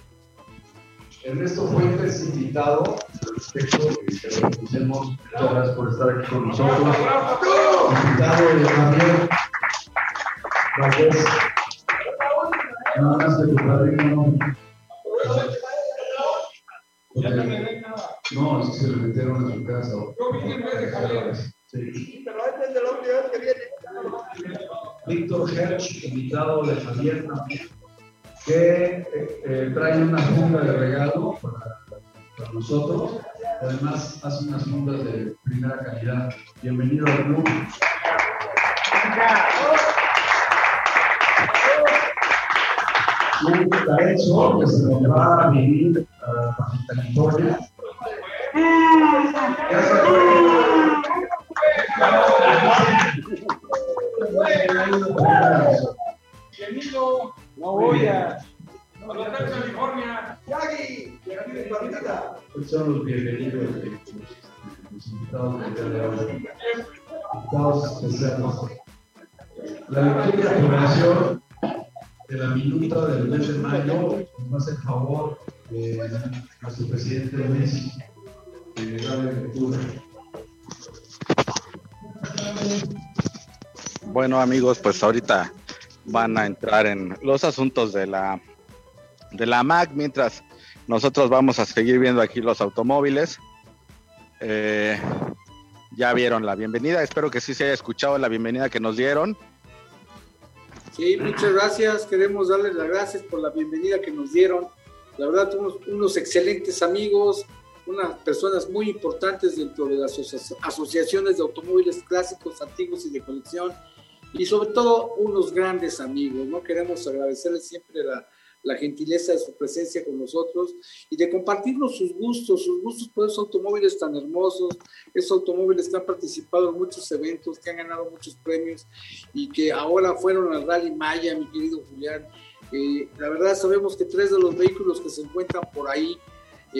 Ernesto Fuentes, invitado, respecto que lo reconocemos, muchas gracias por estar aquí con nosotros. Invitado de Javier Valdés. Nada más de tu padrino, no. Es que se le metieron a su casa. Sí. Víctor Hersch, invitado de Javier también que eh, eh, trae una funda de regalo para, para, nosotros. Además, hace unas fundas de primera calidad. Bienvenido al club. Y para eso, que se nos va a vivir a Baja California. Bienvenido, no voy a California. Son los bienvenidos de. La y aprobación de la minuta del mes de mayo nos hace el favor de nuestro presidente Luis Bueno amigos, pues ahorita van a entrar en los asuntos de la de la MAC mientras nosotros vamos a seguir viendo aquí los automóviles. Eh, ya vieron la bienvenida, espero que sí se haya escuchado la bienvenida que nos dieron. Sí, muchas gracias. Queremos darles las gracias por la bienvenida que nos dieron. La verdad, unos, unos excelentes amigos, unas personas muy importantes dentro de las asoci asociaciones de automóviles clásicos, antiguos y de colección, y sobre todo unos grandes amigos. ¿no? Queremos agradecerles siempre la, la gentileza de su presencia con nosotros y de compartirnos sus gustos, sus gustos por esos automóviles tan hermosos, esos automóviles que han participado en muchos eventos, que han ganado muchos premios y que ahora fueron al Rally Maya, mi querido Julián. Eh, la verdad sabemos que tres de los vehículos que se encuentran por ahí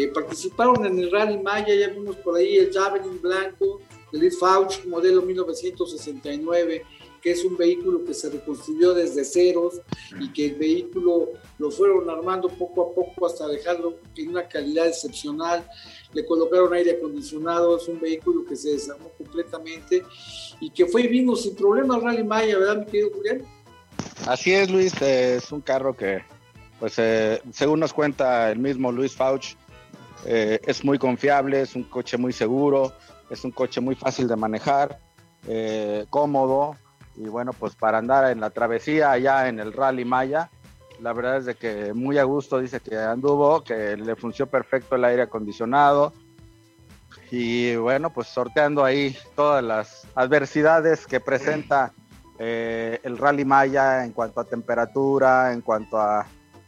eh, participaron en el Rally Maya, ya vimos por ahí el Javelin blanco, el Lead Fauch modelo 1969, que es un vehículo que se reconstruyó desde ceros y que el vehículo lo fueron armando poco a poco hasta dejarlo en una calidad excepcional. Le colocaron aire acondicionado, es un vehículo que se desarmó completamente y que fue y vino sin problemas Rally Maya, ¿verdad, mi querido Julián? Así es, Luis, es un carro que, pues, eh, según nos cuenta el mismo Luis Fauch, eh, es muy confiable, es un coche muy seguro, es un coche muy fácil de manejar, eh, cómodo, y bueno, pues para andar en la travesía allá en el Rally Maya, la verdad es de que muy a gusto dice que anduvo, que le funcionó perfecto el aire acondicionado. Y bueno, pues sorteando ahí todas las adversidades que presenta eh, el Rally Maya en cuanto a temperatura, en cuanto a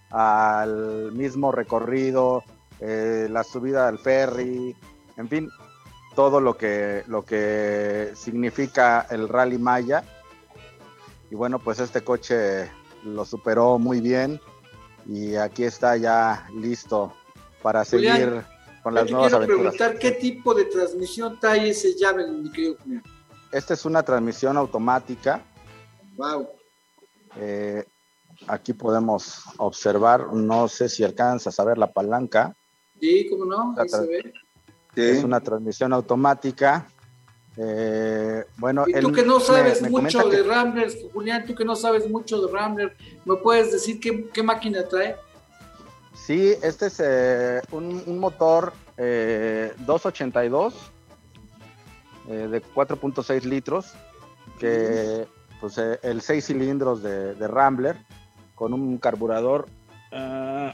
al mismo recorrido, eh, la subida al ferry, en fin, todo lo que, lo que significa el Rally Maya y bueno, pues este coche lo superó muy bien y aquí está ya listo para seguir con las nuevas quiero aventuras. preguntar qué tipo de transmisión trae ese Javelin, mi querido Julián. Esta es una transmisión automática. Wow. Eh, aquí podemos observar, no sé si alcanzas a ver la palanca. Sí, cómo no, ahí se ve. Es una transmisión automática. Eh, bueno, Y tú él que no sabes me mucho de que- Ramblers, Julián, tú que no sabes mucho de Rambler, ¿me puedes decir qué, qué máquina trae? Sí, este es eh, un, un motor eh, 282 eh, de 4.6 litros, que pues eh, el 6 cilindros de, de Rambler con un carburador ah,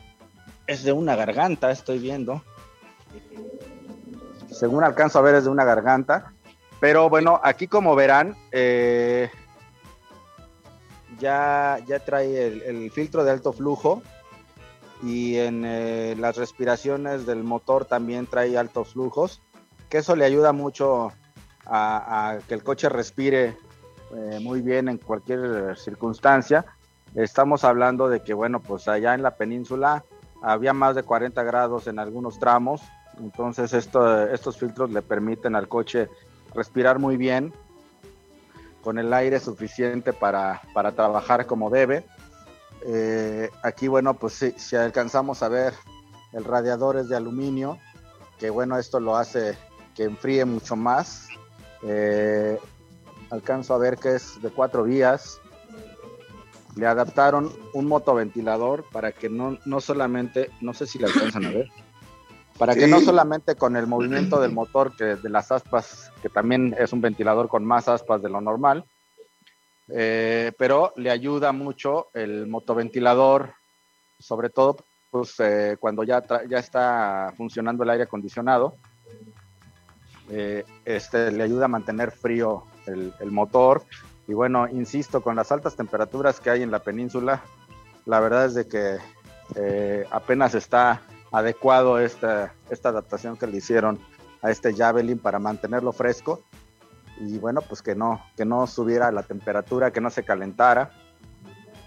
es de una garganta, estoy viendo. Según alcanzo a ver es de una garganta, pero bueno, aquí como verán, eh, ya, ya trae el, filtro de alto flujo y en eh, las respiraciones del motor también trae altos flujos, que eso le ayuda mucho a, a que el coche respire eh, muy bien en cualquier circunstancia. Estamos hablando de que, bueno, pues allá en la península había más de 40 grados en algunos tramos, entonces esto, estos filtros le permiten al coche respirar muy bien, con el aire suficiente para, para trabajar como debe. Eh, aquí, bueno, pues si, si alcanzamos a ver, el radiador es de aluminio, que bueno, esto lo hace que enfríe mucho más. Eh, alcanzo a ver que es de cuatro vías. Le adaptaron un motoventilador para que no, no solamente, no sé si le alcanzan a ver, para que no solamente con el movimiento del motor, que de las aspas, que también es un ventilador con más aspas de lo normal, eh, pero le ayuda mucho el motoventilador, sobre todo pues, eh, cuando ya, ya está funcionando el aire acondicionado. Eh, este, le ayuda a mantener frío el, el motor. Y bueno, insisto, con las altas temperaturas que hay en la península, la verdad es de que eh, apenas está adecuado esta, esta adaptación que le hicieron a este Javelin para mantenerlo fresco y bueno, pues que no, que no subiera la temperatura, que no se calentara.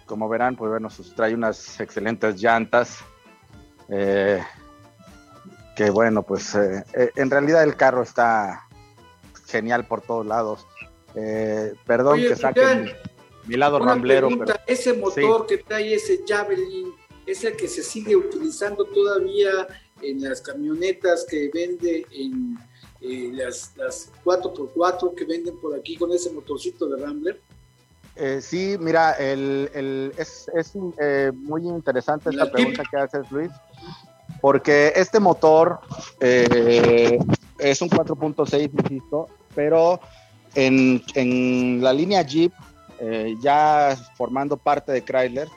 Como verán, pues bueno, trae unas excelentes llantas. Eh, que bueno, pues eh, en realidad el carro está genial por todos lados. Perdón que saque mi, lado ramblero. Pero, ese motor que trae ese Javelin es el que se sigue utilizando todavía en las camionetas que vende en eh, las, las 4x4 que venden por aquí con ese motorcito de Rambler? Eh, sí, mira, el, el, es, es eh, muy interesante esta pregunta que haces, Luis, porque este motor es un 4.6, insisto, pero en, la línea Jeep, ya formando parte de Chrysler,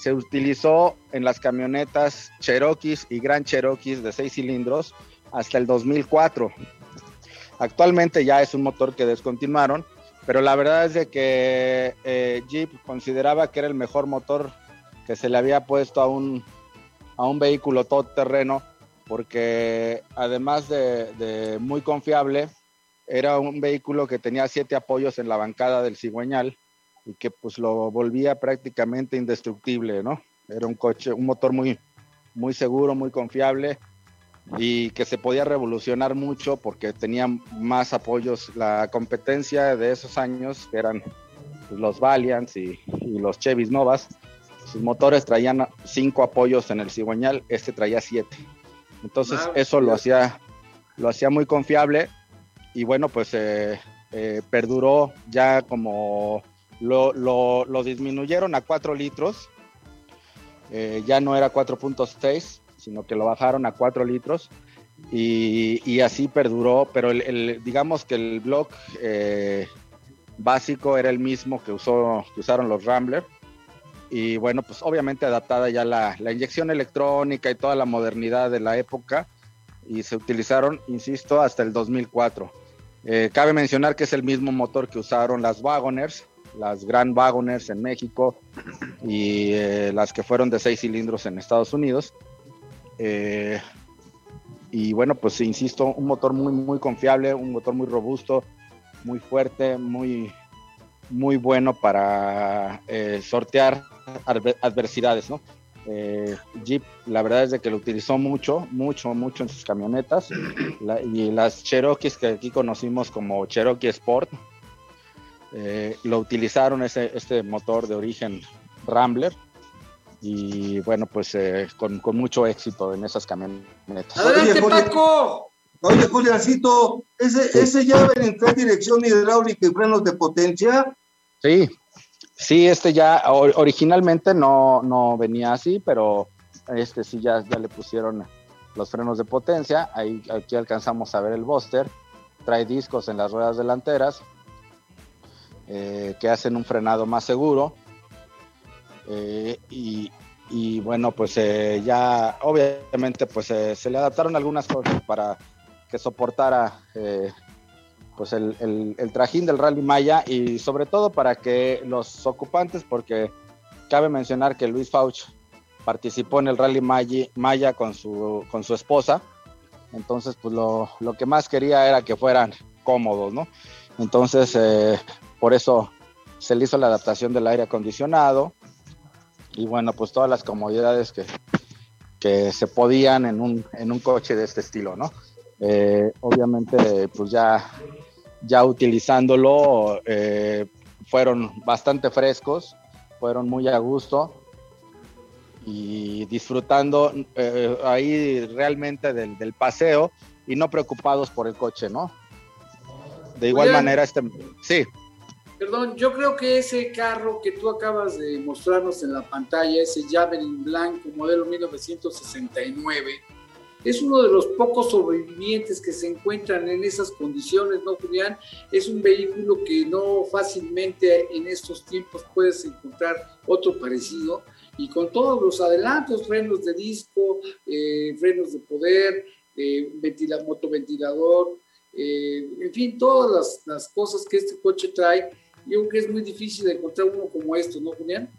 se utilizó en las camionetas Cherokees y Grand Cherokees de 6 cilindros hasta el 2004. Actualmente ya es un motor que descontinuaron, pero la verdad es de que eh, Jeep consideraba que era el mejor motor que se le había puesto a un, a un vehículo todoterreno, porque además de, muy confiable, era un vehículo que tenía siete apoyos en la bancada del cigüeñal y que pues lo volvía prácticamente indestructible, ¿no? Era un coche, un motor muy, muy seguro, muy confiable y que se podía revolucionar mucho porque tenía más apoyos. La competencia de esos años, que eran los Valiants y, los Chevys Novas, sus motores traían cinco apoyos en el cigüeñal, este traía siete. Entonces eso lo hacía, lo hacía muy confiable y bueno, pues eh, eh, perduró ya como lo, lo, disminuyeron a 4 litros, eh, ya no era 4.6 sino que lo bajaron a 4 litros y, así perduró, pero el, digamos que el eh, básico era el mismo que, usó, que usaron los Rambler y bueno, pues obviamente adaptada ya la, la inyección electrónica y toda la modernidad de la época y se utilizaron, insisto, hasta el 2004. Eh, cabe mencionar que es el mismo motor que usaron las Wagoners, las Grand Wagoners en México y eh, las que fueron de seis cilindros en Estados Unidos. Eh, y bueno, pues insisto, un motor muy, muy confiable, un motor muy robusto, muy fuerte, muy, muy bueno para eh, sortear adversidades, ¿no? Eh, Jeep, la verdad es de que lo utilizó mucho, mucho, mucho en sus camionetas. y las Cherokees que aquí conocimos como Cherokee Sport, lo utilizaron ese, este motor de origen Rambler y bueno, pues eh, con, mucho éxito en esas camionetas. ¡Adelante, Paco! Oye, Juliancito, ¿ese, ¿ese ya en tres dirección hidráulica y frenos de potencia? Sí, sí, este ya originalmente no, no venía así, pero este sí ya, ya le pusieron los frenos de potencia. Ahí, aquí alcanzamos a ver el Buster. Trae discos en las ruedas delanteras eh, que hacen un frenado más seguro. Eh, y, bueno, pues eh, ya obviamente pues eh, se le adaptaron algunas cosas para que soportara pues el, el, trajín del Rally Maya y sobre todo para que los ocupantes, porque cabe mencionar que Luis Fauch participó en el Rally Maya, con, su, con su esposa, entonces pues lo, lo, que más quería era que fueran cómodos, ¿no? Entonces por eso se le hizo la adaptación del aire acondicionado, y bueno, pues todas las comodidades que, que se podían en un, en un coche de este estilo, ¿no? Eh, obviamente, pues ya, ya utilizándolo, eh, fueron bastante frescos, fueron muy a gusto y disfrutando eh, ahí realmente del, del, paseo y no preocupados por el coche, ¿no? De igual manera, este, sí. Perdón, yo creo que ese carro que tú acabas de mostrarnos en la pantalla, ese Javelin blanco, modelo 1969, es uno de los pocos sobrevivientes que se encuentran en esas condiciones, ¿no, Julián? Es un vehículo que no fácilmente en estos tiempos puedes encontrar otro parecido y con todos los adelantos, frenos de disco, eh, frenos de poder, eh, motoventilador, eh, en fin, todas las, las cosas que este coche trae yo creo que es muy difícil encontrar uno como esto, ¿no, Julián?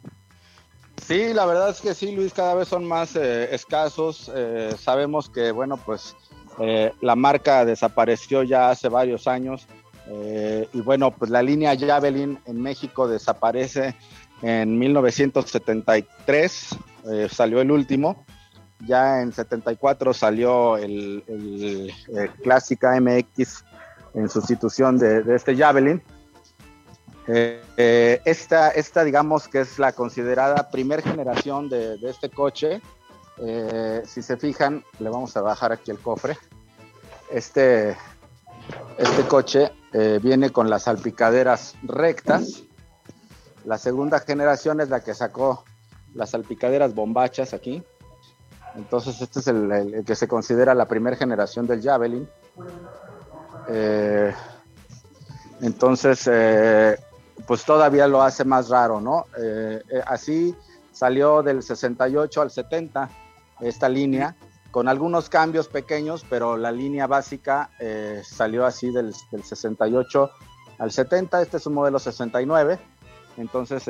Sí, la verdad es que sí, Luis, cada vez son más eh, escasos. Eh, sabemos que, bueno, pues eh, la marca desapareció ya hace varios años. y bueno, pues la línea Javelin en México desaparece en 1973, salió el último. Ya en 74 salió el, el, Clásica MX en sustitución de, de este Javelin. Eh, eh, esta, esta, digamos que es la considerada primer generación de, este coche. Eh, si se fijan, le vamos a bajar aquí el cofre. Este, este coche viene con las salpicaderas rectas. La segunda generación es la que sacó las salpicaderas bombachas aquí. Entonces este es el, que se considera la primera generación del Javelin. entonces pues todavía lo hace más raro, ¿no? Eh, eh, así salió del 68 al 70 esta línea, con algunos cambios pequeños, pero la línea básica eh, salió así del, 68 al 70, este es un modelo 69, entonces,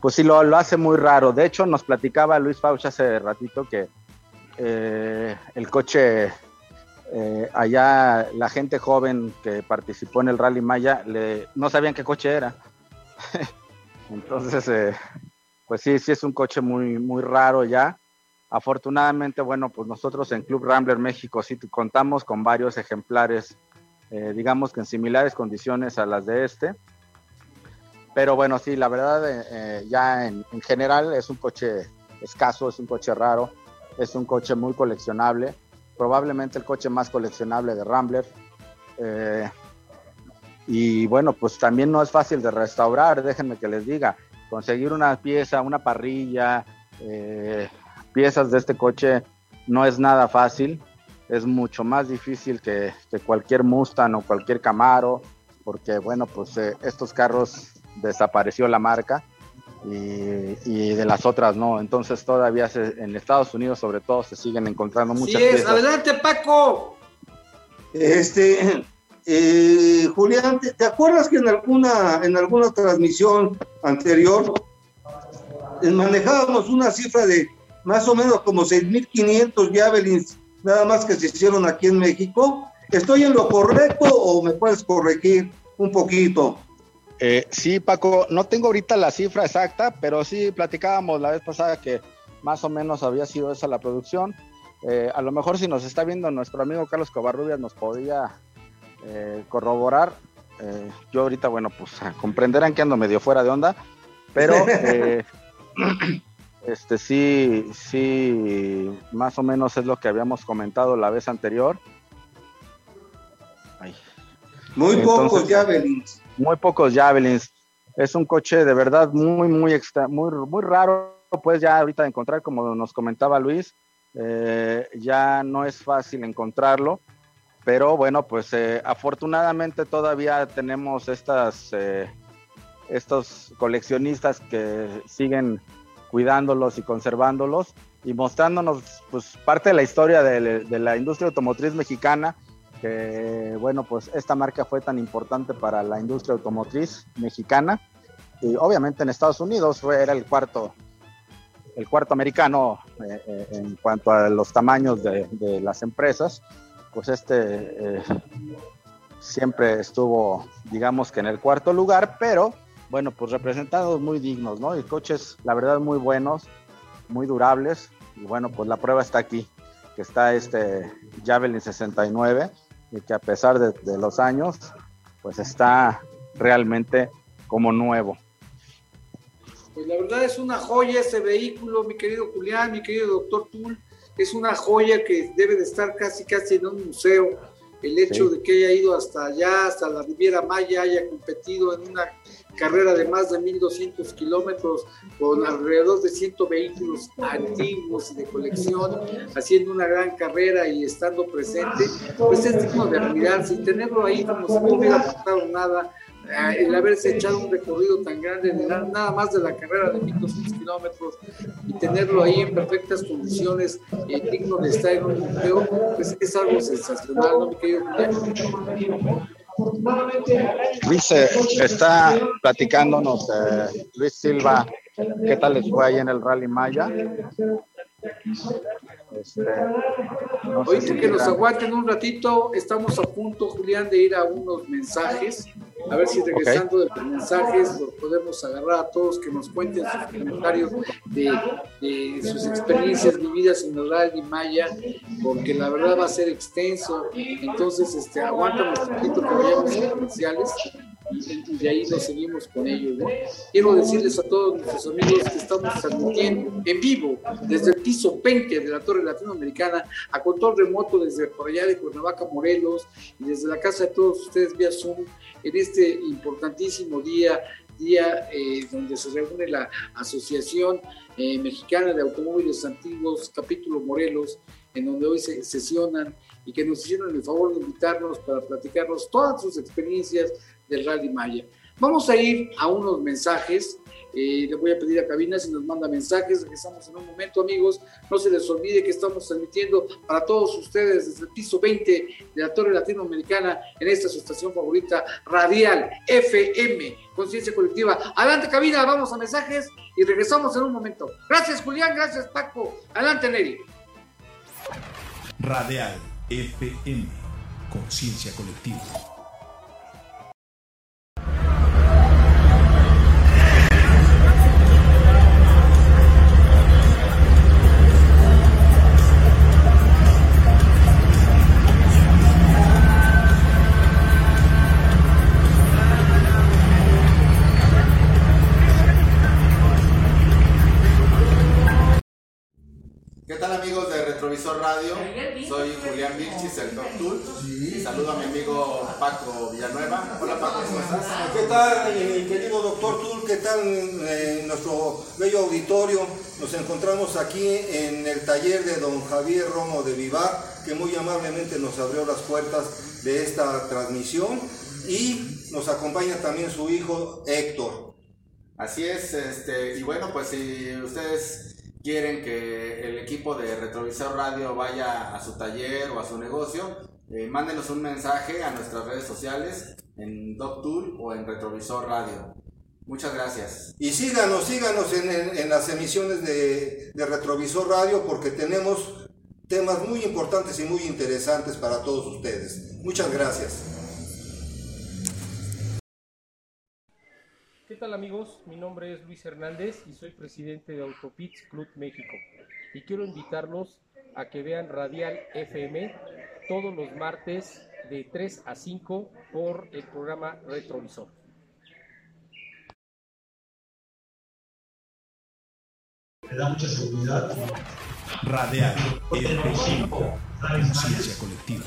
pues sí, lo, lo, hace muy raro. De hecho, nos platicaba Luis Fauch hace ratito que el coche eh, allá la gente joven que participó en el Rally Maya le, no sabían qué coche era. Entonces, eh, pues sí, sí es un coche muy, muy raro ya. Afortunadamente, bueno, pues nosotros en Club Rambler México sí contamos con varios ejemplares, eh, digamos que en similares condiciones a las de este. Pero bueno, sí, la verdad, ya en, en general es un coche escaso, es un coche raro, es un coche muy coleccionable probablemente el coche más coleccionable de Rambler. Eh, y bueno, pues también no es fácil de restaurar, déjenme que les diga, conseguir una pieza, una parrilla, eh, piezas de este coche no es nada fácil, es mucho más difícil que, cualquier Mustang o cualquier Camaro, porque bueno, pues eh, estos carros desapareció la marca y, de las otras no. Entonces todavía en Estados Unidos sobre todo se siguen encontrando muchas sí Adelante Paco. Este, eh, Julián, ¿te, acuerdas que en alguna, en alguna transmisión anterior eh, manejábamos una cifra de más o menos como 6.500 Javelins, nada más que se hicieron aquí en México? ¿Estoy en lo correcto o me puedes corregir un poquito? Eh, sí, Paco, no tengo ahorita la cifra exacta, pero sí platicábamos la vez pasada que más o menos había sido esa la producción. Eh, a lo mejor si nos está viendo nuestro amigo Carlos Covarrubias nos podía eh, corroborar. yo ahorita, bueno, pues comprenderán que ando medio fuera de onda, pero este sí, sí, más o menos es lo que habíamos comentado la vez anterior. Muy pocos Javelins muy pocos Javelins. Es un coche de verdad muy, muy, extra, muy, muy raro, pues ya ahorita encontrar, como nos comentaba Luis, eh, ya no es fácil encontrarlo, pero bueno, pues eh, afortunadamente todavía tenemos estas, eh, estos coleccionistas que siguen cuidándolos y conservándolos y mostrándonos pues parte de la historia de la industria automotriz mexicana que bueno, pues esta marca fue tan importante para la industria automotriz mexicana. Y obviamente en Estados Unidos fue, era el cuarto, el cuarto americano eh, eh, en cuanto a los tamaños de, las empresas, pues este eh, siempre estuvo, digamos que en el cuarto lugar, pero bueno, pues representados muy dignos, ¿no? Y coches, la verdad, muy buenos, muy durables, y bueno, pues la prueba está aquí, que está este Javelin 69, y que a pesar de, los años, pues está realmente como nuevo. Pues la verdad es una joya ese vehículo, mi querido Julián, mi querido doctor Tull, es una joya que debe de estar casi casi en un museo. El hecho de que haya ido hasta allá, hasta la Riviera Maya, haya competido en una carrera de más de 1.200 kilómetros con alrededor de 100 vehículos antiguos de colección, haciendo una gran carrera y estando presente, pues es digno de admirarse tenerlo ahí como si no hubiera pasado nada, eh, el haberse echado un recorrido tan grande, nada más de la carrera de 1.200 kilómetros y tenerlo ahí en perfectas condiciones, eh, digno de estar en un museo, pues es algo sensacional, ¿no, mi querido Luis eh, está platicándonos, Luis Silva qué tal les fue ahí en el Rally Maya. Este, que nos aguanten un ratito, estamos a punto, Julián, de ir a unos mensajes. A ver si regresando de los mensajes los podemos agarrar a todos que nos cuenten sus comentarios de, sus experiencias vividas en el Rally Maya, porque la verdad va a ser extenso. Entonces, este, aguanta un poquito que vayamos a comerciales y de ahí nos seguimos con ellos. Quiero decirles a todos nuestros amigos que estamos transmitiendo en vivo desde el piso 20 de la Torre Latinoamericana a control remoto desde por allá de Cuernavaca, Morelos y desde la casa de todos ustedes vía Zoom en este importantísimo día día eh, donde se reúne la Asociación eh, Mexicana de Automóviles Antiguos, capítulo Morelos, en donde hoy se sesionan y que nos hicieron el favor de invitarnos para platicarnos todas sus experiencias del Rally Maya. Vamos a ir a unos mensajes. Eh, le voy a pedir a Cabina si nos manda mensajes. Regresamos en un momento, amigos. No se les olvide que estamos transmitiendo para todos ustedes desde el piso 20 de la Torre Latinoamericana en esta su estación favorita, Radial FM, Conciencia Colectiva. Adelante, Cabina, vamos a mensajes y regresamos en un momento. Gracias, Julián. Gracias, Paco. Adelante, Neri. Radial FM, Conciencia Colectiva. Radio. Soy Julián Vilchis, el Doctor Y saludo a mi amigo Paco Villanueva. Hola Paco, ¿cómo estás? ¿Qué tal, mi querido Doctor Tul? ¿Qué tal eh, nuestro bello auditorio? Nos encontramos aquí en el taller de don Javier Romo de Vivar, que muy amablemente nos abrió las puertas de esta transmisión. Y nos acompaña también su hijo Héctor. Así es, este, y bueno, pues si ustedes quieren que el equipo de Retrovisor Radio vaya a su taller o a su negocio, eh, mándenos un mensaje a nuestras redes sociales en DocTool o en Retrovisor Radio. Muchas gracias. Y síganos, síganos en, las emisiones de, de Retrovisor Radio porque tenemos temas muy importantes y muy interesantes para todos ustedes. Muchas gracias. ¿Qué tal amigos? Mi nombre es Luis Hernández y soy presidente de Autopits Club México. Y quiero invitarlos a que vean Radial FM todos los martes de 3 a 5 por el programa Retrovisor. Me da mucha seguridad. Radial FM, conciencia colectiva.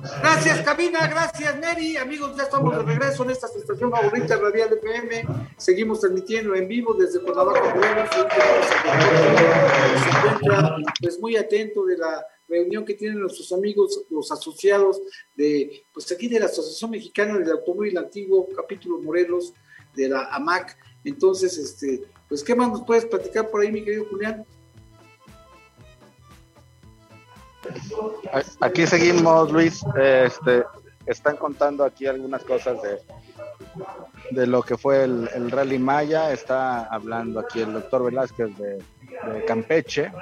Gracias, Cabina, gracias, Neri. Amigos, ya estamos de regreso en esta estación favorita Radial FM. Seguimos transmitiendo en vivo desde Cuernavaca. Se encuentra pues, muy atento de la reunión que tienen nuestros amigos, los asociados de, pues aquí de la Asociación Mexicana del Automóvil Antiguo, capítulo Morelos, de la AMAC. Entonces, este, pues, ¿qué más nos puedes platicar por ahí, mi querido Julián? Aquí seguimos, Luis. Este, están contando aquí algunas cosas de, de lo que fue el, Rally Maya. Está hablando aquí el doctor Velázquez de, Campeche.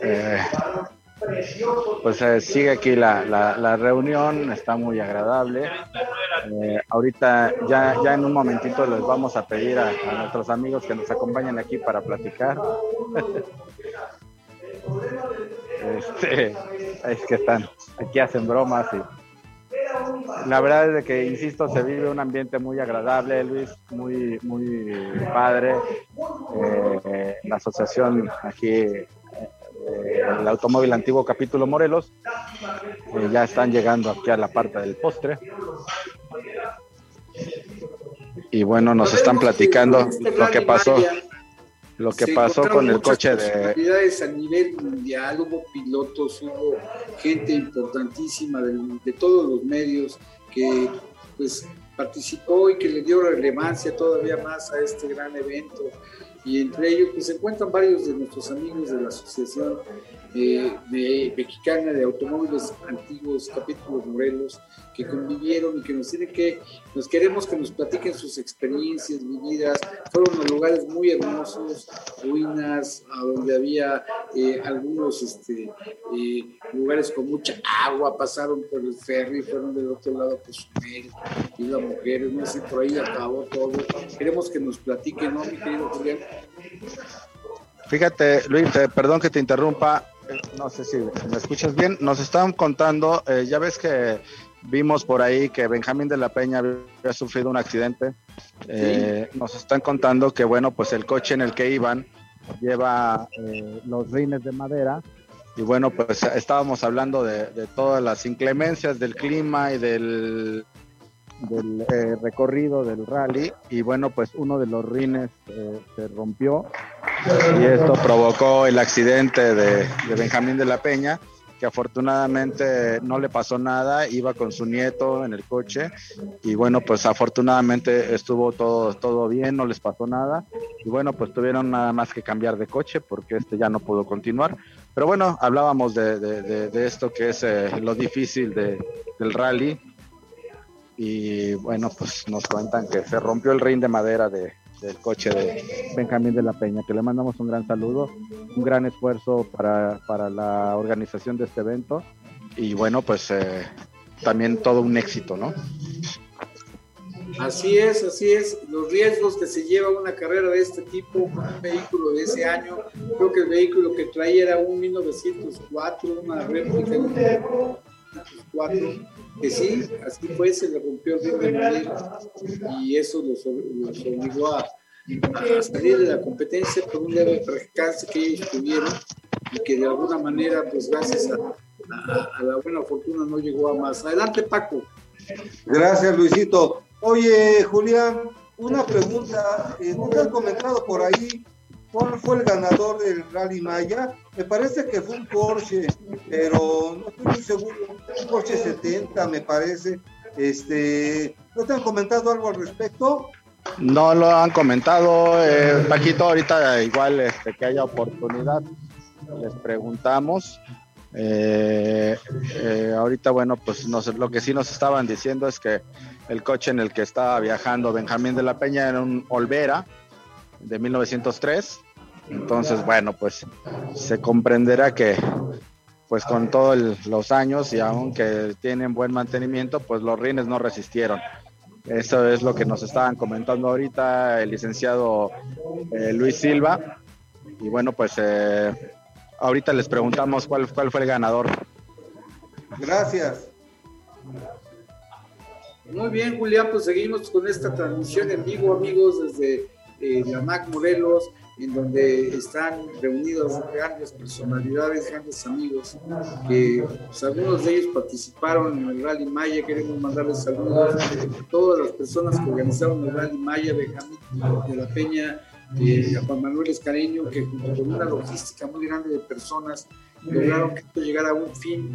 Eh, pues eh, sigue aquí la, la, reunión, está muy agradable. Eh, ahorita ya, ya en un momentito les vamos a pedir a, nuestros amigos que nos acompañen aquí para platicar. Este, es que están, aquí hacen bromas y la verdad es que, insisto, se vive un ambiente muy agradable, Luis, muy, muy padre. Eh, la asociación aquí, eh, el Automóvil Antiguo Capítulo Morelos, eh, ya están llegando aquí a la parte del postre. Y bueno, nos están platicando lo que pasó lo que pasó con el coche de... A nivel mundial, hubo pilotos, hubo gente importantísima de, todos los medios que pues participó y que le dio relevancia todavía más a este gran evento. Y entre ellos pues, se encuentran varios de nuestros amigos de la Asociación eh, de Mexicana de Automóviles Antiguos, capítulo Morelos, que convivieron y que nos tienen que, nos queremos que nos platiquen sus experiencias vividas. Fueron a lugares muy hermosos, ruinas, a donde había eh, algunos este, eh, lugares con mucha agua, pasaron por el ferry, fueron del otro lado por Cozumel, y las mujeres, no sé, por ahí acabó todo. Queremos que nos platiquen, ¿no, mi querido Julián? Fíjate, Luis, perdón que te interrumpa, eh, no sé si me escuchas bien, nos estaban contando, ya ves que Vimos por ahí que Benjamín de la Peña había sufrido un accidente. Eh, nos están contando que, bueno, pues el coche en el que iban lleva eh, los rines de madera. Y bueno, pues estábamos hablando de, todas las inclemencias del clima y del, del eh, recorrido del rally. Y bueno, pues uno de los rines se rompió. Y esto provocó el accidente de, de Benjamín de la Peña que afortunadamente no le pasó nada, iba con su nieto en el coche. Y bueno, pues afortunadamente estuvo todo, todo bien, no les pasó nada. Y bueno, pues tuvieron nada más que cambiar de coche porque este ya no pudo continuar. Pero bueno, hablábamos de, de, esto que es eh, lo difícil de, del rally y bueno, pues nos cuentan que se rompió el ring de madera de, del coche de Benjamín de la Peña, que le mandamos un gran saludo, un gran esfuerzo para, para la organización de este evento y bueno, pues eh, también todo un éxito, ¿no? Así es, así es. Los riesgos que se lleva una carrera de este tipo un vehículo de ese año, creo que el vehículo que traía era un 1904, una réplica 1904, que sí, así fue, se le rompió el ring de madera y eso los, los obligó a, a, salir de la competencia por un leve percance que ellos tuvieron y que de alguna manera, pues gracias a, a, la buena fortuna no llegó a más. Adelante, Paco. Gracias, Luisito. Oye, Julián, una pregunta. Eh, ¿No te han comentado por ahí cuál fue el ganador del Rally Maya? Me parece que fue un Porsche, pero no estoy muy seguro. Un Porsche 70, me parece. Este, ¿No te han comentado algo al respecto? No lo han comentado, eh, Paquito, ahorita igual este, que haya oportunidad, les preguntamos. Eh, eh, ahorita, bueno, pues lo que sí nos estaban diciendo es que el coche en el que estaba viajando Benjamín de la Peña era un Olvera de 1903. Entonces, bueno, pues se comprenderá que pues con todos los años y aunque tienen buen mantenimiento, pues los rines no resistieron. Eso es lo que nos estaban comentando ahorita el licenciado eh, Luis Silva. Y bueno, pues eh, ahorita les preguntamos cuál, cuál fue el ganador. Gracias. Muy bien, Julián, pues seguimos con esta transmisión en vivo, amigos, desde eh, la MAC Morelos, en donde están reunidos grandes personalidades, grandes amigos, que pues, algunos de ellos participaron en el Rally Maya. Queremos mandarles saludos a todas las personas que organizaron el Rally Maya, Benjamín de la Peña, eh, a Juan Manuel Escareño, que junto con una logística muy grande de personas lograron que esto llegara a un fin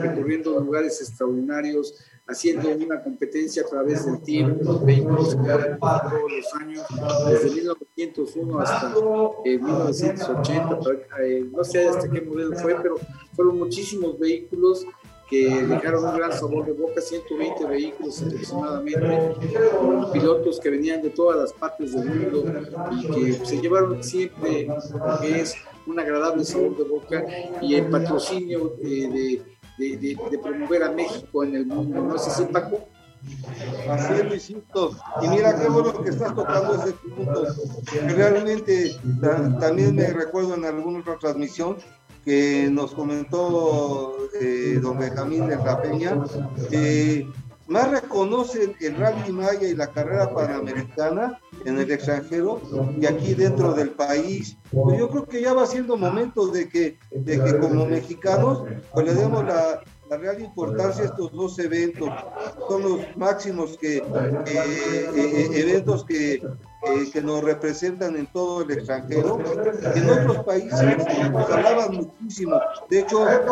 recorriendo lugares extraordinarios haciendo una competencia a través del tiempo, vehículos que todos los años, desde 1901 hasta 1980, eh, no sé hasta qué modelo fue, pero fueron muchísimos vehículos que dejaron un gran sabor de boca, 120 vehículos aproximadamente, pilotos que venían de todas las partes del mundo y que se llevaron siempre que es un agradable sabor de boca y el patrocinio eh, de de, promover a México en el mundo. ¿No es así, Paco? Así es, Luisito. Y mira qué bueno que estás tocando ese punto. Realmente también me recuerdo en alguna otra transmisión que nos comentó eh, don Benjamín de la que más reconocen el rally maya y la carrera panamericana en el extranjero y aquí dentro del país. Pues yo creo que ya va siendo momento de que, de que como mexicanos pues le demos la, la real importancia a estos dos eventos. Son los máximos que, eh, eh, eventos que, eh, que nos representan en todo el extranjero. En otros países nos hablaban muchísimo. De hecho, el,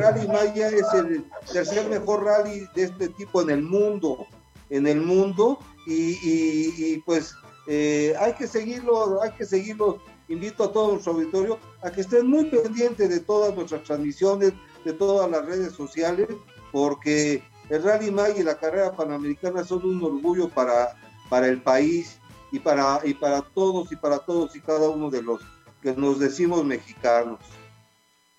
Rally Maya es el tercer mejor rally de este tipo en el mundo. En el mundo. Y, pues eh, hay que seguirlo, hay que seguirlo. Invito a todo nuestro auditorio a que estén muy pendientes de todas nuestras transmisiones, de todas las redes sociales, porque el Rally Maya y la carrera panamericana son un orgullo para, para el país y para, y para todos y para todos y cada uno de los que nos decimos mexicanos.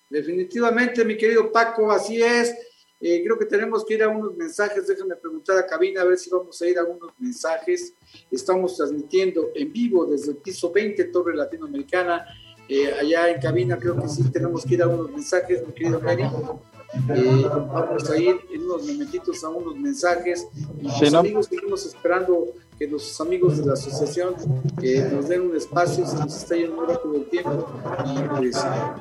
Definitivamente, mi querido Paco, así es. Eh, creo que tenemos que ir a unos mensajes. Déjame preguntar a cabina a ver si vamos a ir a unos mensajes. Estamos transmitiendo en vivo desde el piso 20, Torre Latinoamericana. Eh, allá en cabina creo que sí tenemos que ir a unos mensajes, mi querido Mary. Eh, vamos a ir en unos momentitos a unos mensajes. Los amigos seguimos esperando que los amigos de la asociación nos den un espacio, se nos está yendo rápido el tiempo y pues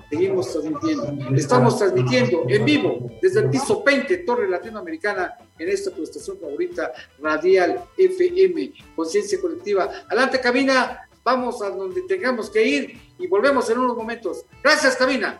seguimos transmitiendo. Estamos transmitiendo en vivo desde el piso 20, Torre Latinoamericana, en esta tu estación favorita, Radial FM, Conciencia Colectiva. Adelante, cabina, vamos a donde tengamos que ir y volvemos en unos momentos. Gracias, cabina.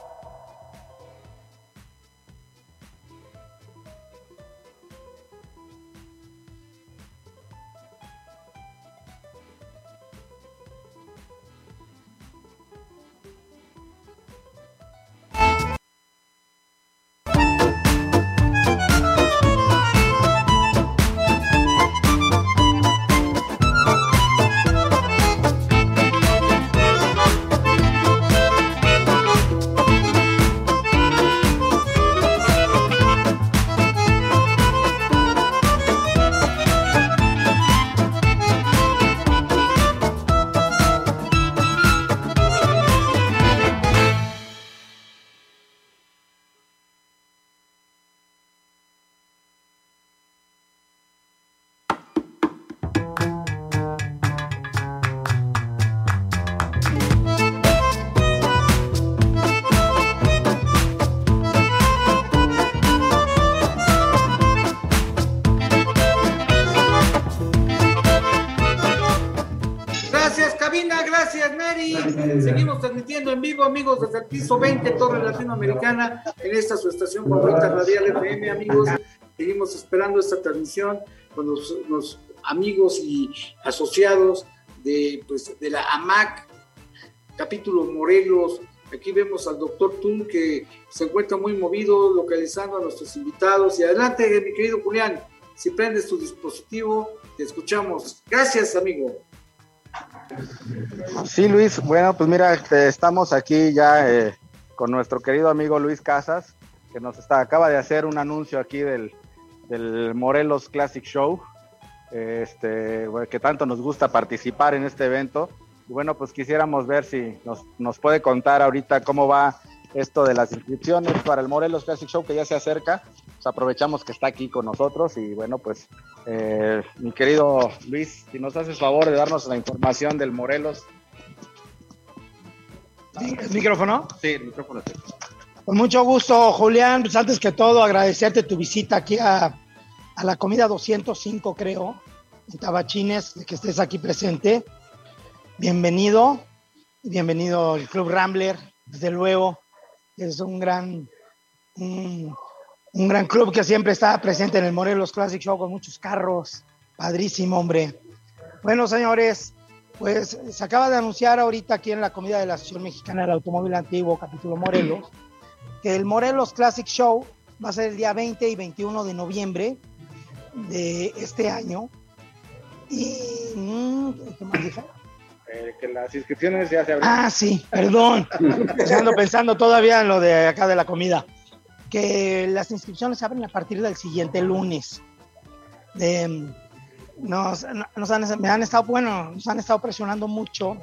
Amigos, desde el piso 20, Torre Latinoamericana, en esta su estación favorita Radial FM, amigos. Seguimos esperando esta transmisión con los, amigos y asociados de, pues, de la AMAC, capítulo Morelos. Aquí vemos al doctor Tun que se encuentra muy movido, localizando a nuestros invitados. Y adelante, mi querido Julián, si prendes tu dispositivo, te escuchamos. Gracias, amigo. Sí, Luis, bueno, pues mira, este, estamos aquí ya eh, con nuestro querido amigo Luis Casas, que nos está, acaba de hacer un anuncio aquí del, Morelos Classic Show, este, que tanto nos gusta participar en este evento. Y bueno, pues quisiéramos ver si nos, nos puede contar ahorita cómo va esto de las inscripciones para el Morelos Classic Show que ya se acerca. Pues aprovechamos que está aquí con nosotros y bueno, pues eh, mi querido Luis, si nos haces favor de darnos la información del Morelos. ¿El micrófono? Sí, el micrófono. Con mucho gusto, Julián. Pues antes que todo, agradecerte tu visita aquí a, a la comida 205, creo, en Tabachines, de que estés aquí presente. Bienvenido, bienvenido al Club Rambler, desde luego es un gran, un, gran club que siempre está presente en el Morelos Classic Show con muchos carros. Padrísimo, hombre. Bueno, señores, pues se acaba de anunciar ahorita aquí en la comida de la Asociación Mexicana del Automóvil Antiguo, capítulo Morelos, que el Morelos Classic Show va a ser el día 20 y 21 de noviembre de este año. Y, mm, ¿qué más dije? Eh, que las inscripciones ya se abren. Ah, sí, perdón. Ando pensando todavía en lo de acá de la comida. Que las inscripciones se abren a partir del siguiente lunes. nos, han, me han estado, bueno, nos han estado presionando mucho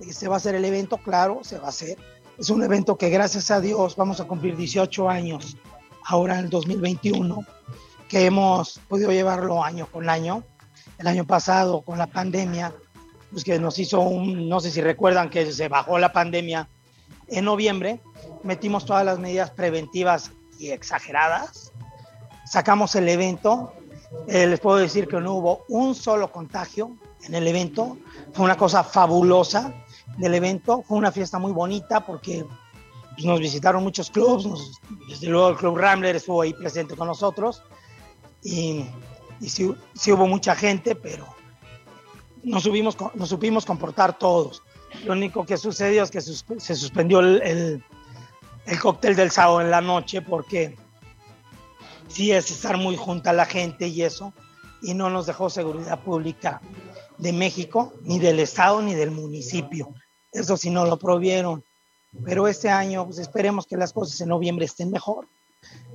de que se va a hacer el evento, claro, se va a hacer. Es un evento que gracias a Dios vamos a cumplir 18 años ahora en el 2021, que hemos podido llevarlo año con año. El año pasado con la pandemia pues que nos hizo un, no sé si recuerdan que se bajó la pandemia en noviembre, metimos todas las medidas preventivas y exageradas, sacamos el evento, eh, les puedo decir que no hubo un solo contagio en el evento, fue una cosa fabulosa del evento, fue una fiesta muy bonita porque pues, nos visitaron muchos clubs, desde luego el Club Rambler estuvo ahí presente con nosotros y, y sí, sí hubo mucha gente, pero nos, subimos, nos supimos comportar todos. Lo único que sucedió es que se suspendió el, el, el, cóctel del sábado en la noche porque sí es estar muy junta la gente y eso, y no nos dejó seguridad pública de México, ni del Estado, ni del municipio. Eso sí no lo provieron. Pero este año pues esperemos que las cosas en noviembre estén mejor.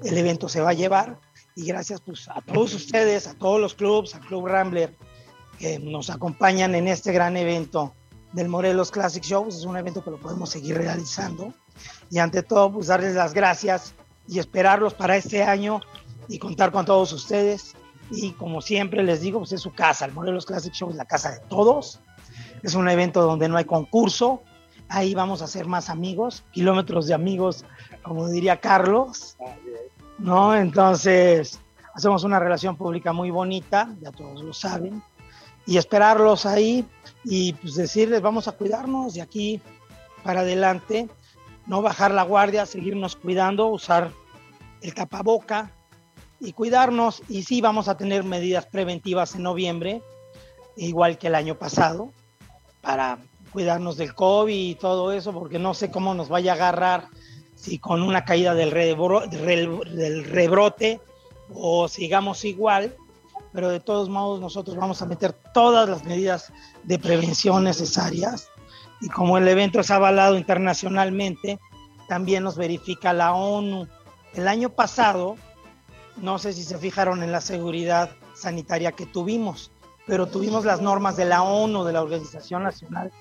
El evento se va a llevar y gracias pues, a todos ustedes, a todos los clubs, al Club Rambler, que nos acompañan en este gran evento del Morelos Classic Shows. Es un evento que lo podemos seguir realizando. Y ante todo, pues darles las gracias y esperarlos para este año y contar con todos ustedes. Y como siempre les digo, pues es su casa. El Morelos Classic Show es la casa de todos. Es un evento donde no hay concurso. Ahí vamos a ser más amigos, kilómetros de amigos, como diría Carlos. ¿No? Entonces, hacemos una relación pública muy bonita, ya todos lo saben y esperarlos ahí y pues decirles vamos a cuidarnos de aquí para adelante, no bajar la guardia, seguirnos cuidando, usar el tapaboca y cuidarnos y sí vamos a tener medidas preventivas en noviembre, igual que el año pasado, para cuidarnos del COVID y todo eso, porque no sé cómo nos vaya a agarrar si con una caída del, del rebrote o sigamos igual, pero de todos modos nosotros vamos a meter todas las medidas de prevención necesarias y como el evento es avalado internacionalmente, también nos verifica la ONU. El año pasado, no sé si se fijaron en la seguridad sanitaria que tuvimos, pero tuvimos las normas de la ONU, de la Organización Nacional,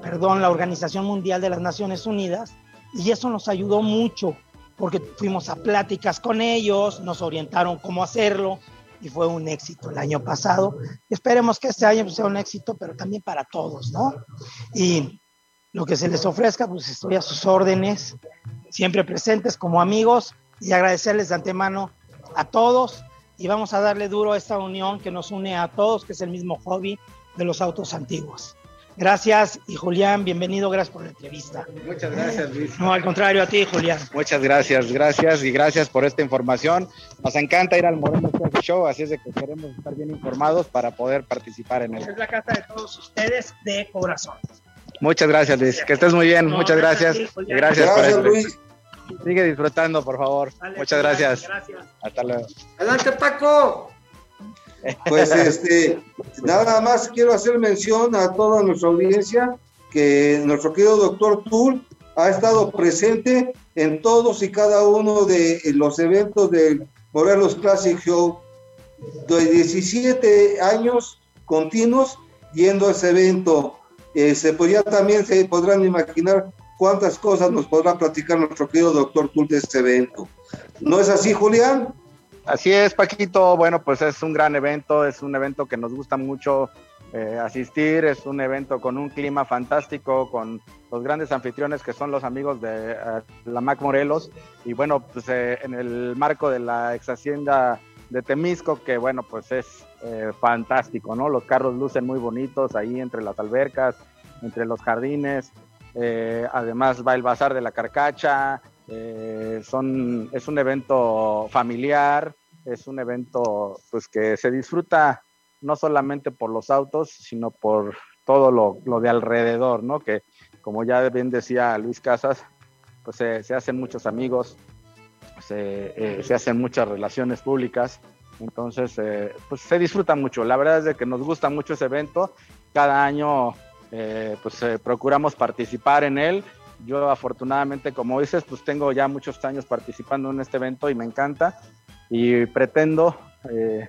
perdón, la Organización Mundial de las Naciones Unidas, y eso nos ayudó mucho porque fuimos a pláticas con ellos, nos orientaron cómo hacerlo, y fue un éxito el año pasado. Esperemos que este año sea un éxito, pero también para todos, ¿no? Y lo que se les ofrezca, pues estoy a sus órdenes, siempre presentes como amigos y agradecerles de antemano a todos y vamos a darle duro a esta unión que nos une a todos, que es el mismo hobby de los autos antiguos. Gracias y Julián, bienvenido, gracias por la entrevista. Muchas gracias, Luis. No, al contrario, a ti, Julián. Muchas gracias, gracias y gracias por esta información. Nos encanta ir al Morelos Show, así es de que queremos estar bien informados para poder participar en él. Es la casa de todos ustedes de corazón. Muchas gracias, Luis. Que estés muy bien, muchas gracias. gracias, gracias, por Luis. Sigue disfrutando, por favor. muchas gracias. gracias. Hasta luego. Adelante, Paco. Pues este, nada más quiero hacer mención a toda nuestra audiencia que nuestro querido doctor Tull ha estado presente en todos y cada uno de los eventos del Morelos Classic Show de 17 años continuos yendo a ese evento. Se podría también, se podrán imaginar cuántas cosas nos podrá platicar nuestro querido doctor Tull de este evento. ¿No es así, Julián? Así es, Paquito. Bueno, pues es un gran evento, es un evento que nos gusta mucho eh, asistir, es un evento con un clima fantástico, con los grandes anfitriones que son los amigos de uh, la Mac Morelos. Y bueno, pues eh, en el marco de la ex hacienda de Temisco, que bueno, pues es eh, fantástico, ¿no? Los carros lucen muy bonitos ahí entre las albercas, entre los jardines. además va el Bazar de la Carcacha, son, es un evento familiar, es un evento pues que se disfruta no solamente por los autos, sino por todo lo, lo de alrededor, ¿no? Que como ya bien decía Luis Casas, pues se, hacen muchos amigos, se, eh, se, hacen muchas relaciones públicas, entonces eh, pues se disfruta mucho. La verdad es de que nos gusta mucho ese evento, cada año eh, pues procuramos participar en él. Yo afortunadamente, como dices, pues tengo ya muchos años participando en este evento y me encanta y pretendo eh,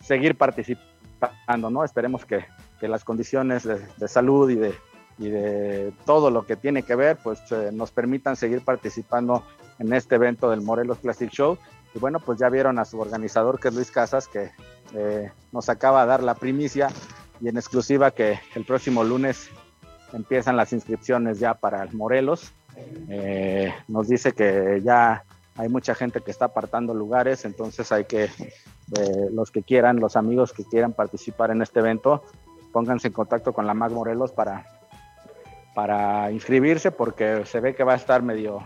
seguir participando, ¿no? Esperemos que, que las condiciones de, salud y de, y de todo lo que tiene que ver, pues eh, nos permitan seguir participando en este evento del Morelos Classic Show. Y bueno, pues ya vieron a su organizador, que es Luis Casas, que eh, nos acaba de dar la primicia y en exclusiva que el próximo lunes empiezan las inscripciones ya para el Morelos. Eh, nos dice que ya hay mucha gente que está apartando lugares, entonces hay que, eh, los que quieran, los amigos que quieran participar en este evento, pónganse en contacto con la MAG Morelos para, para inscribirse porque se ve que va a estar medio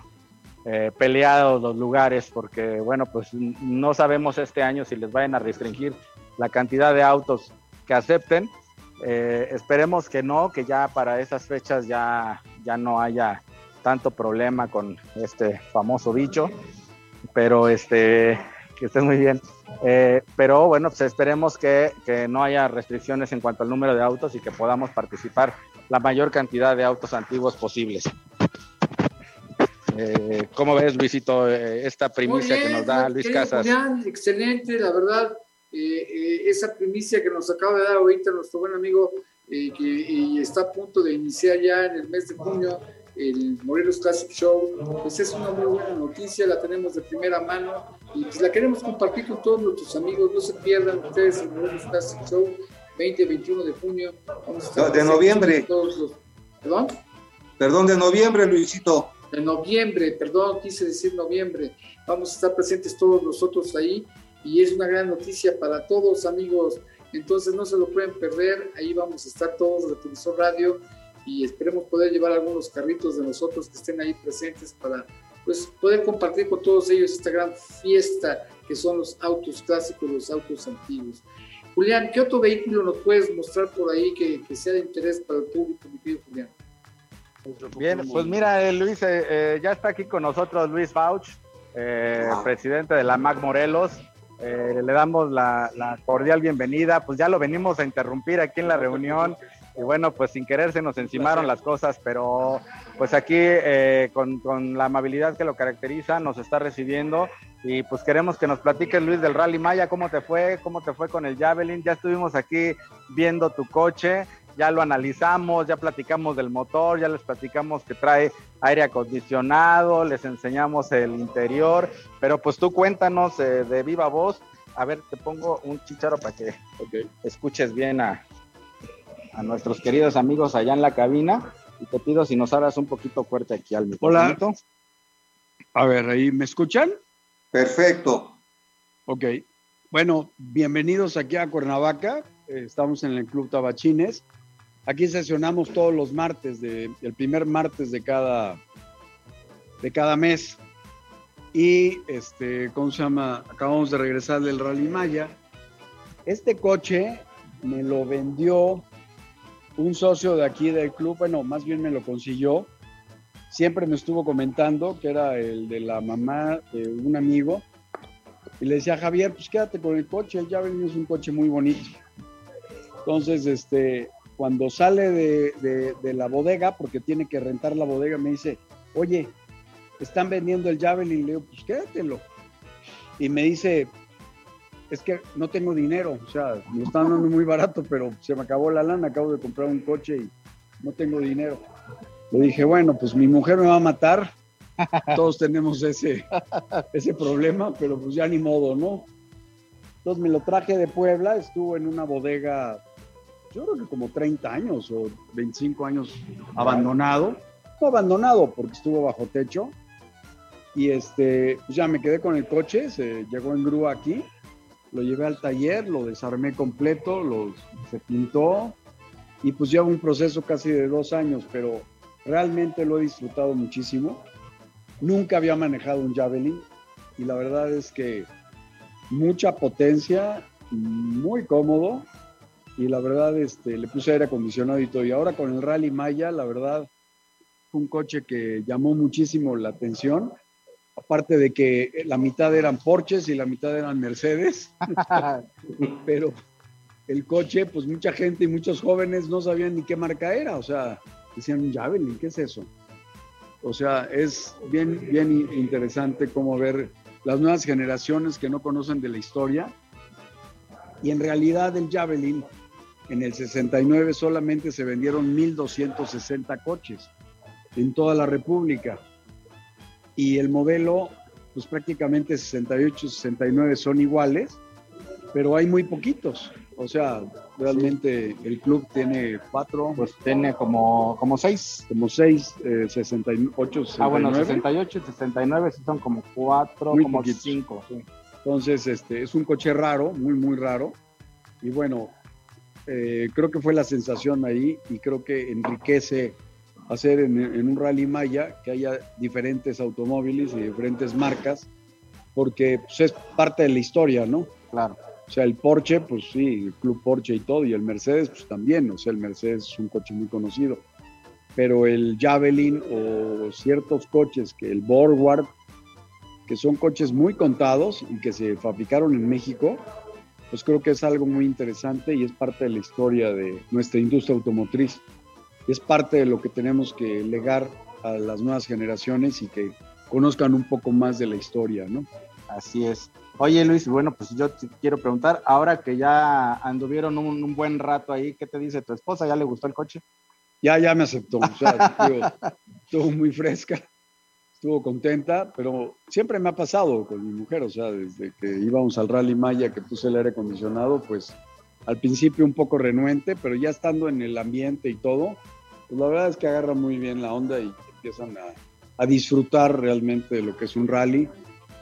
eh, peleados los lugares porque, bueno, pues no sabemos este año si les vayan a restringir la cantidad de autos que acepten. Eh, esperemos que no, que ya para esas fechas ya, ya no haya tanto problema con este famoso bicho, pero este, que estén muy bien. Eh, pero bueno, pues esperemos que, que, no haya restricciones en cuanto al número de autos y que podamos participar la mayor cantidad de autos antiguos posibles. Eh, ¿Cómo ves, Luisito, eh, esta primicia que nos da Luis Casas? excelente, la verdad, esa primicia que nos acaba de dar ahorita nuestro buen amigo, que está a punto de iniciar ya en el mes de junio el Morelos Classic Show, pues es una muy buena noticia, la tenemos de primera mano y pues la queremos compartir con todos nuestros amigos, no se pierdan ustedes el Morelos Classic Show 20-21 de junio. de noviembre. Todos los, ¿Perdón? Perdón, de noviembre, Luisito de noviembre, perdón, quise decir noviembre. Vamos a estar presentes todos nosotros ahí y es una gran noticia para todos, amigos. Entonces no se lo pueden perder. Ahí vamos a estar todos de Televisor Radio y esperemos poder llevar algunos carritos de nosotros que estén ahí presentes para pues poder compartir con todos ellos esta gran fiesta que son los autos clásicos, los autos antiguos. Julián, ¿qué otro vehículo nos puedes mostrar por ahí que, que sea de interés para el público, mi querido Julián? Bien, pues mira, eh, Luis, eh, eh, ya está aquí con nosotros Luis Fauch, presidente de la MAC Morelos. Le damos la, cordial bienvenida. Pues ya lo venimos a interrumpir aquí en la reunión. Y bueno, pues sin querer se nos encimaron las cosas, pero pues aquí con, con, la amabilidad que lo caracteriza, nos está recibiendo. Y pues queremos que nos platiques, Luis, del Rally Maya, cómo te fue, cómo te fue con el Javelin. Ya estuvimos aquí viendo tu coche ya lo analizamos, ya platicamos del motor, ya les platicamos que trae aire acondicionado, les enseñamos el interior, pero pues tú cuéntanos eh, de viva voz. A ver, te pongo un chicharo para que escuches bien a, a, nuestros queridos amigos allá en la cabina y te pido si nos hablas un poquito fuerte aquí al micrófono. Hola. A ver, ahí me escuchan. Perfecto. Ok. Bueno, bienvenidos aquí a Cuernavaca. Estamos en el Club Tabachines. Aquí sesionamos todos los martes, de, el primer martes de cada, de cada mes. Y, este, ¿cómo se llama? Acabamos de regresar del Rally Maya. Este coche me lo vendió un socio de aquí del club, bueno, más bien me lo consiguió. Siempre me estuvo comentando que era el de la mamá de un amigo. Y le decía, Javier, pues quédate con el coche, ya venimos un coche muy bonito. Entonces, este, cuando sale de, la bodega, porque tiene que rentar la bodega, me dice, oye, están vendiendo el Javelin, le digo, pues quédatelo. Y me dice, es que no tengo dinero, o sea, me están dando muy barato, pero se me acabó la lana, acabo de comprar un coche y no tengo dinero. Le dije, bueno, pues mi mujer me va a matar, todos tenemos ese, ese problema, pero pues ya ni modo, ¿no? Entonces me lo traje de Puebla, estuvo en una bodega yo creo que como 30 años o 25 años abandonado. No abandonado porque estuvo bajo techo. Y este, pues ya me quedé con el coche, se llegó en grúa aquí, lo llevé al taller, lo desarmé completo, lo, se pintó y pues lleva un proceso casi de dos años, pero realmente lo he disfrutado muchísimo. Nunca había manejado un Javelin y la verdad es que mucha potencia, muy cómodo y la verdad este, le puse aire acondicionado y todo. Y ahora con el Rally Maya, la verdad, fue un coche que llamó muchísimo la atención. Aparte de que la mitad eran Porsches y la mitad eran Mercedes. Pero el coche, pues mucha gente y muchos jóvenes no sabían ni qué marca era. O sea, decían, Javelin, ¿qué es eso? O sea, es bien, bien interesante cómo ver las nuevas generaciones que no conocen de la historia. Y en realidad el Javelin en el 69 solamente se vendieron 1.260 coches en toda la República. Y el modelo, pues prácticamente 68, 69 son iguales, pero hay muy poquitos. O sea, realmente el club tiene cuatro. Pues tiene como, como seis. Como seis, eh, 68, 69. Ah, bueno, 68, 69, sí son como cuatro, Muy como poquitos. cinco. sí. Entonces, este, es un coche raro, muy, muy raro. Y bueno, eh, creo que fue la sensación ahí y creo que enriquece hacer en, en un rally Maya que haya diferentes automóviles y diferentes marcas, porque pues, es parte de la historia, ¿no? Claro. O sea, el Porsche, pues sí, el Club Porsche y todo, y el Mercedes, pues también, o sea, el Mercedes es un coche muy conocido. Pero el Javelin o ciertos coches, que el Borgward, que son coches muy contados y que se fabricaron en México, pues creo que es algo muy interesante y es parte de la historia de nuestra industria automotriz. Es parte de lo que tenemos que legar a las nuevas generaciones y que conozcan un poco más de la historia, ¿no? Así es. Oye Luis, bueno, pues yo te quiero preguntar, ahora que ya anduvieron un, un buen rato ahí, ¿qué te dice tu esposa? ¿Ya le gustó el coche? Ya, ya me aceptó, o sea, digo, estuvo muy fresca, estuvo contenta, pero siempre me ha pasado con mi mujer, o sea, desde que íbamos al Rally Maya, que puse el aire acondicionado, pues al principio un poco renuente, pero ya estando en el ambiente y todo, pues la verdad es que agarra muy bien la onda y empiezan a, a disfrutar realmente de lo que es un rally,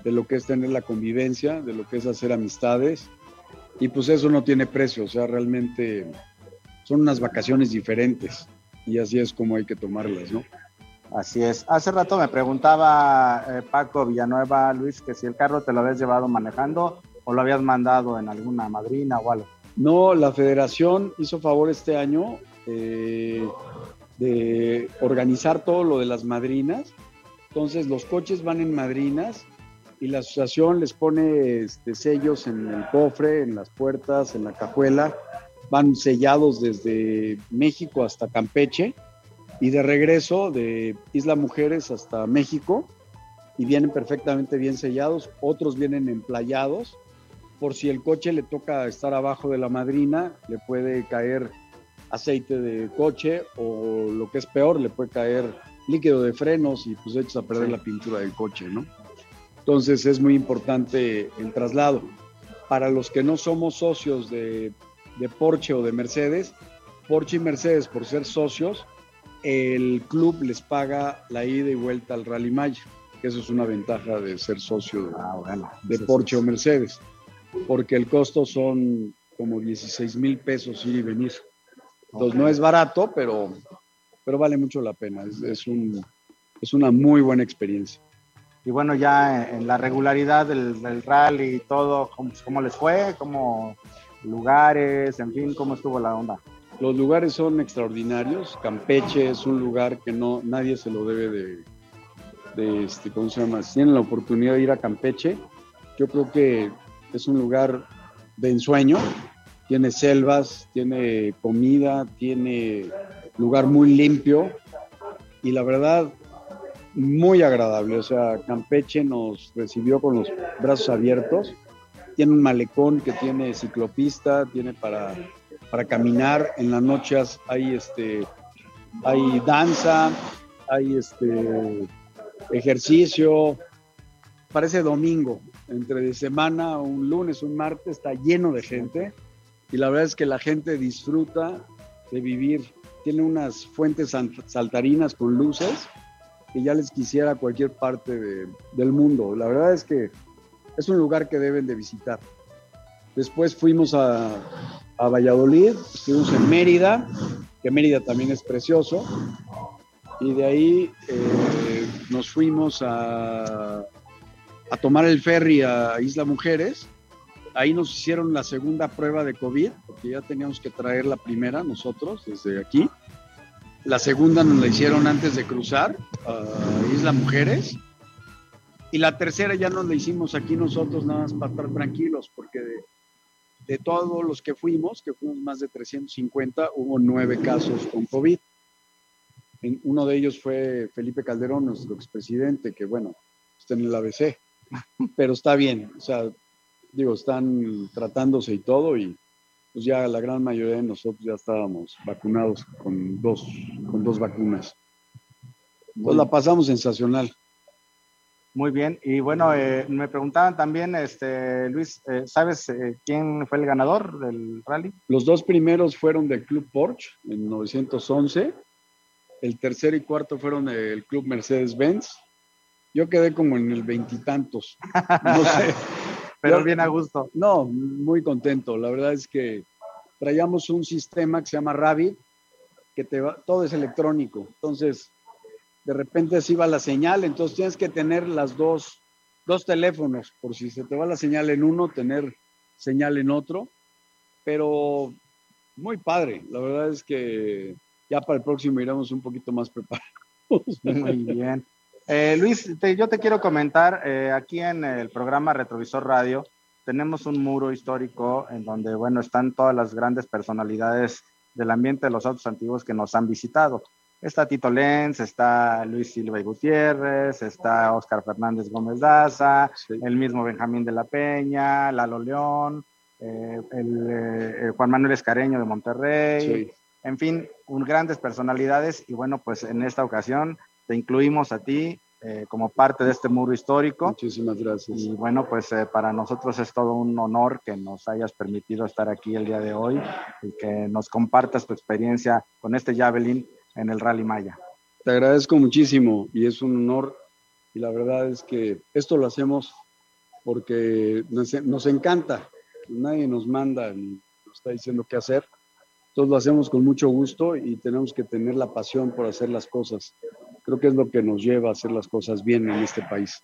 de lo que es tener la convivencia, de lo que es hacer amistades, y pues eso no tiene precio, o sea, realmente son unas vacaciones diferentes y así es como hay que tomarlas, ¿no? Así es. Hace rato me preguntaba eh, Paco Villanueva, Luis, que si el carro te lo habías llevado manejando o lo habías mandado en alguna madrina o algo. No, la federación hizo favor este año eh, de organizar todo lo de las madrinas. Entonces los coches van en madrinas y la asociación les pone este, sellos en el cofre, en las puertas, en la cajuela. Van sellados desde México hasta Campeche y de regreso de Isla Mujeres hasta México y vienen perfectamente bien sellados. Otros vienen emplayados por si el coche le toca estar abajo de la madrina, le puede caer aceite de coche o lo que es peor, le puede caer líquido de frenos y pues echas a perder la pintura del coche, ¿no? Entonces es muy importante el traslado. Para los que no somos socios de, de Porsche o de Mercedes, Porsche y Mercedes, por ser socios, el club les paga la ida y vuelta al Rally Maya, que eso es una ventaja de ser socio de, de Porsche o Mercedes, porque el costo son como 16 mil pesos ir y venir. Entonces no es barato, pero, pero vale mucho la pena. Es, es, un, es una muy buena experiencia. Y bueno, ya en la regularidad del, del rally y todo, ¿cómo, ¿cómo, les fue? ¿Cómo lugares? En fin, ¿cómo estuvo la onda? Los lugares son extraordinarios. Campeche es un lugar que no nadie se lo debe de, este, ¿cómo se llama? Tienen la oportunidad de ir a Campeche, yo creo que es un lugar de ensueño. Tiene selvas, tiene comida, tiene lugar muy limpio y la verdad muy agradable. O sea, Campeche nos recibió con los brazos abiertos. Tiene un malecón que tiene ciclopista, tiene para, para caminar. En las noches hay, este, hay danza, hay este, ejercicio. Parece domingo, entre semana, un lunes, un martes, está lleno de gente. Y la verdad es que la gente disfruta de vivir. Tiene unas fuentes saltarinas con luces que ya les quisiera a cualquier parte de, del mundo. La verdad es que es un lugar que deben de visitar. Después fuimos a, a Valladolid, estuvimos en Mérida, que Mérida también es precioso, y de ahí eh, nos fuimos a, a tomar el ferry a Isla Mujeres. Ahí nos hicieron la segunda prueba de COVID, porque ya teníamos que traer la primera nosotros desde aquí. La segunda nos la hicieron antes de cruzar a Isla Mujeres. Y la tercera ya nos la hicimos aquí nosotros, nada más para estar tranquilos, porque de, todos los que fuimos, que fuimos más de 350, hubo nueve casos con COVID. En, uno de ellos fue Felipe Calderón, nuestro expresidente, que bueno, está en el ABC, pero está bien, o sea, digo, están tratándose y todo, y pues ya la gran mayoría de nosotros ya estábamos vacunados con dos, con dos vacunas. Pues la pasamos sensacional. Muy bien, y bueno, eh, me preguntaban también, este, Luis, eh, ¿sabes eh, quién fue el ganador del rally? Los dos primeros fueron del Club Porsche en 911, el tercero y cuarto fueron del Club Mercedes-Benz. Yo quedé como en el veintitantos, no sé. Pero bien a gusto. No, muy contento. La verdad es que traíamos un sistema que se llama Rabbit, que te va, todo es electrónico. Entonces, de repente se iba la señal, entonces tienes que tener las dos, dos teléfonos, por si se te va la señal en uno, tener señal en otro. Pero muy padre. La verdad es que ya para el próximo iremos un poquito más preparados. Muy bien. Eh, Luis, yo te quiero comentar, eh, aquí en el programa Retrovisor Radio tenemos un muro histórico en donde, bueno, están todas las grandes personalidades del ambiente de los autos antiguos que nos han visitado. Está Tito Lenz, está Luis Silva y Gutiérrez, está Oscar Fernández Gómez Daza, el mismo Benjamín de la Peña, Lalo León, eh, el, Juan Manuel Escareño de Monterrey, en fin, un, grandes personalidades y bueno, pues en esta ocasión te incluimos a ti eh, como parte de este muro histórico. Muchísimas gracias. Y bueno, pues eh, para nosotros es todo un honor que nos hayas permitido estar aquí el día de hoy y que nos compartas tu experiencia con este Javelin en el Rally Maya. Te agradezco muchísimo y es un honor y la verdad es que esto lo hacemos porque nos, nos encanta. Nadie nos manda ni nos está diciendo qué hacer. Todos lo hacemos con mucho gusto y tenemos que tener la pasión por hacer las cosas creo que es lo que nos lleva a hacer las cosas bien en este país.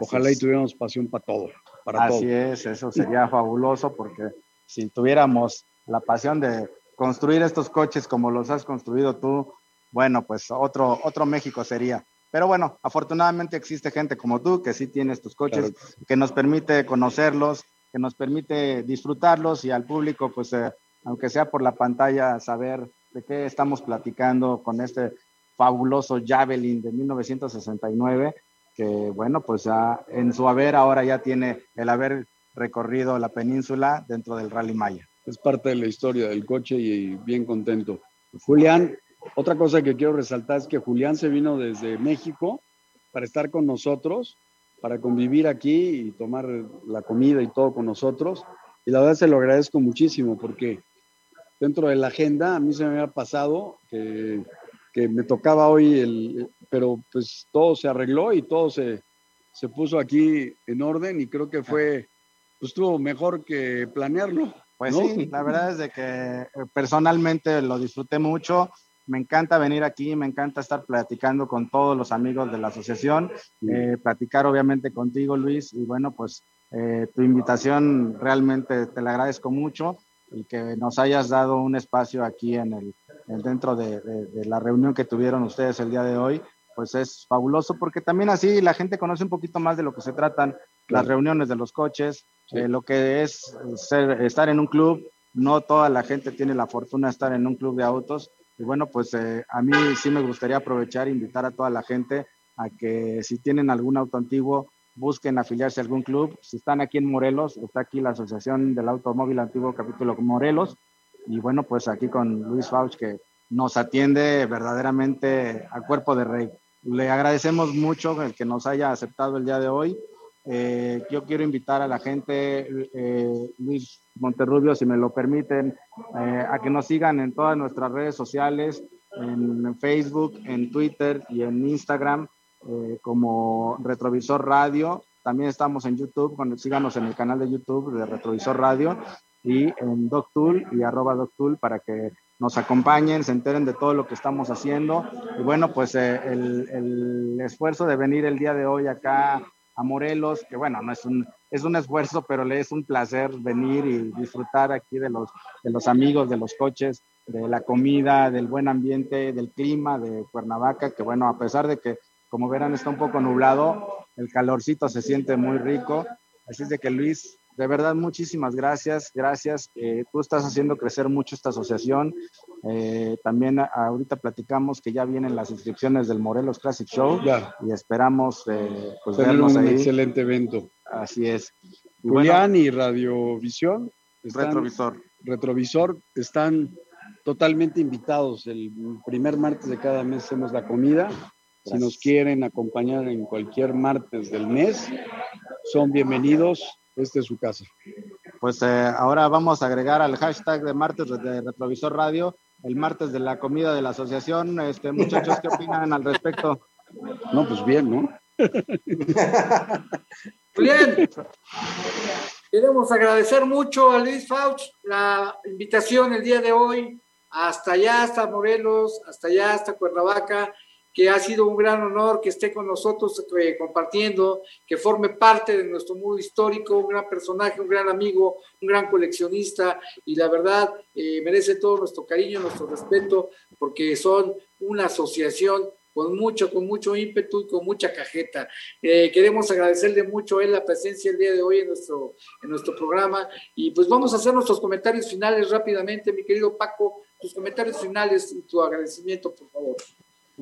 Ojalá y tuviéramos pasión para todo. Para Así es, eso sería fabuloso porque si tuviéramos la pasión de construir estos coches como los has construido tú, bueno, pues otro, otro México sería. Pero bueno, afortunadamente existe gente como tú que sí tiene estos coches, que nos permite conocerlos, que nos permite disfrutarlos y al público, pues, eh, aunque sea por la pantalla, saber de qué estamos platicando con este fabuloso Javelin de 1969, que bueno, pues ya en su haber ahora ya tiene el haber recorrido la península dentro del Rally Maya. Es parte de la historia del coche y bien contento. Julián, otra cosa que quiero resaltar es que Julián se vino desde México para estar con nosotros, para convivir aquí y tomar la comida y todo con nosotros. Y la verdad se lo agradezco muchísimo porque dentro de la agenda a mí se me había pasado que que me tocaba hoy, el, pero pues todo se arregló y todo se, se puso aquí en orden y creo que fue, pues estuvo mejor que planearlo. Pues sí, la verdad es de que eh, personalmente lo disfruté mucho. Me encanta venir aquí, me encanta estar platicando con todos los amigos de la asociación, eh, platicar obviamente contigo, Luis, y bueno, pues eh, tu invitación realmente te la agradezco mucho y que nos hayas dado un espacio aquí en el, dentro de, la reunión que tuvieron ustedes el día de hoy, pues es fabuloso porque también así la gente conoce un poquito más de lo que se tratan las reuniones de los coches, lo que es ser, estar en un club. No toda la gente tiene la fortuna de estar en un club de autos. Y bueno, pues eh, a mí sí me gustaría aprovechar e invitar a toda la gente a que si tienen algún auto antiguo, busquen afiliarse a algún club. Si están aquí en Morelos, está aquí la Asociación del Automóvil Antiguo Capítulo Morelos. Y bueno, pues aquí con Luis Fauch que nos atiende verdaderamente a cuerpo de rey. Le agradecemos mucho el que nos haya aceptado el día de hoy. Eh, yo quiero invitar a la gente, eh, Luis Monterrubio, si me lo permiten, eh, a que nos sigan en todas nuestras redes sociales, en Facebook, en Twitter y en Instagram. Eh, como Retrovisor Radio. También estamos en YouTube, cuando síganos en el canal de YouTube de Retrovisor Radio y en DocTool y arroba DocTool para que nos acompañen, se enteren de todo lo que estamos haciendo. Y bueno, pues eh, el, el, esfuerzo de venir el día de hoy acá a Morelos, que bueno, no es un, es un esfuerzo, pero le es un placer venir y disfrutar aquí de los, de los amigos, de los coches, de la comida, del buen ambiente, del clima de Cuernavaca, que bueno, a pesar de que como verán, está un poco nublado, el calorcito se siente muy rico. Así es de que Luis, de verdad, muchísimas gracias, gracias. Eh, tú estás haciendo crecer mucho esta asociación. Eh, también ahorita platicamos que ya vienen las inscripciones del Morelos Classic Show ya. y esperamos eh, pues tener un excelente evento. Así es. Julián y Radiovisión. retrovisor. Retrovisor están totalmente invitados. El primer martes de cada mes hacemos la comida Si nos quieren acompañar en cualquier martes del mes, son bienvenidos. Esta es su casa. Pues eh, ahora vamos a agregar al hashtag de martes de Retrovisor Radio, el martes de la comida de la asociación. Este, muchachos, ¿qué opinan al respecto? No, pues bien, ¿no? Bien. Queremos agradecer mucho a Luis Fauch la invitación el día de hoy hasta allá, hasta Morelos, hasta allá, hasta Cuernavaca, que ha sido un gran honor que esté con nosotros eh, compartiendo, que forme parte de nuestro mundo histórico, un gran personaje, un gran amigo, un gran coleccionista y la verdad eh, merece todo nuestro cariño, nuestro respeto, porque son una asociación con mucho, con mucho ímpetu y con mucha cajeta. Eh, queremos agradecerle mucho a él la presencia el día de hoy en nuestro, en nuestro programa y pues vamos a hacer nuestros comentarios finales rápidamente, mi querido Paco, tus comentarios finales y tu agradecimiento, por favor.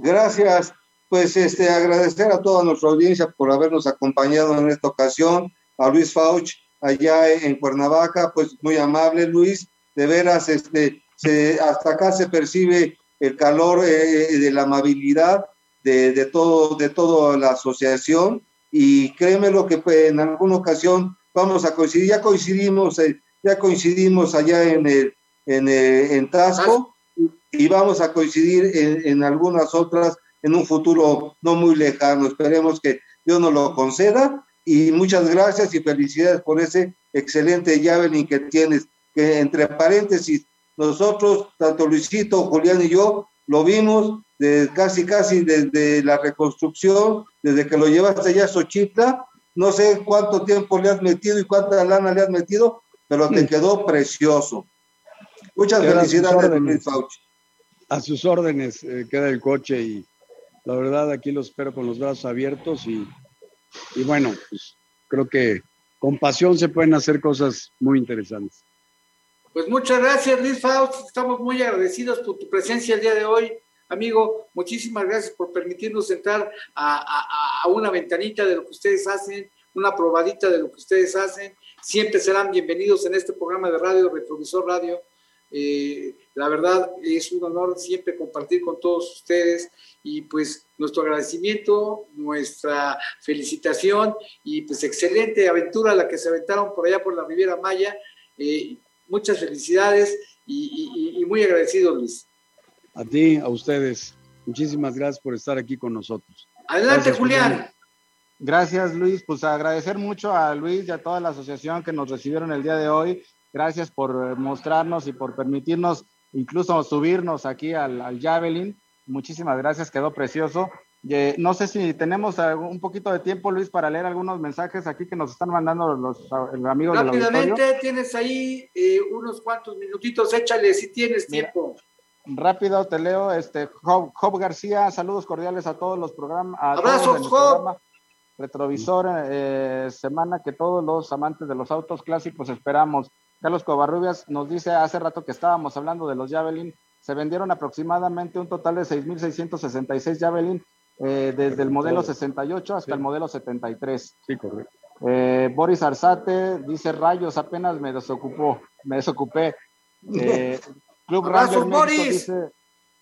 Gracias. Pues este, agradecer a toda nuestra audiencia por habernos acompañado en esta ocasión, a Luis Fauch allá en Cuernavaca, pues muy amable Luis, de veras, este, se, hasta acá se percibe el calor eh, de la amabilidad de, de, todo, de toda la asociación. Y créeme lo que pues, en alguna ocasión vamos a coincidir, ya coincidimos, eh, ya coincidimos allá en, el, en, eh, en Tasco y vamos a coincidir en, en, algunas otras en un futuro no muy lejano. Esperemos que Dios nos lo conceda y muchas gracias y felicidades por ese excelente Javelin que tienes, que entre paréntesis nosotros, tanto Luisito, Julián y yo, lo vimos de casi, casi desde la reconstrucción, desde que lo llevaste allá a Xochitla. No sé cuánto tiempo le has metido y cuánta lana le has metido, pero te quedó precioso. Muchas felicidades, Luis Fauci. A sus órdenes eh, queda el coche y la verdad aquí lo espero con los brazos abiertos y, y bueno, pues creo que con pasión se pueden hacer cosas muy interesantes. Pues muchas gracias, Luis Faust. Estamos muy agradecidos por tu presencia el día de hoy. Amigo, muchísimas gracias por permitirnos entrar a, a, a, una ventanita de lo que ustedes hacen, una probadita de lo que ustedes hacen. Siempre serán bienvenidos en este programa de radio, Retrovisor Radio. Eh, la verdad es un honor siempre compartir con todos ustedes y pues nuestro agradecimiento, nuestra felicitación y pues excelente aventura la que se aventaron por allá por la Riviera Maya. Eh, muchas felicidades y, y, y, muy agradecido, Luis. A ti, a ustedes. Muchísimas gracias por estar aquí con nosotros. Adelante, gracias, Julián. Julián. Gracias, Luis. Pues agradecer mucho a Luis y a toda la asociación que nos recibieron el día de hoy. Gracias por mostrarnos y por permitirnos incluso subirnos aquí al, al Javelin. Muchísimas gracias, quedó precioso. Eh, no sé si tenemos un poquito de tiempo, Luis, para leer algunos mensajes aquí que nos están mandando los, los amigos Rápidamente, tienes ahí eh, unos cuantos minutitos, échale si tienes Mira, tiempo. Rápido, te leo. Este, Job, Job García, saludos cordiales a todos los programas. Abrazos, Job. Programa. Retrovisor, eh, semana que todos los amantes de los autos clásicos esperamos. Carlos Covarrubias nos dice hace rato que estábamos hablando de los Javelin, se vendieron aproximadamente un total de 6.666 Javelin eh, desde el modelo 68 hasta sí. el modelo 73. Sí, correcto. Eh, Boris Arzate dice rayos, apenas me desocupó, me desocupé. Eh, Club Ranger Boris. dice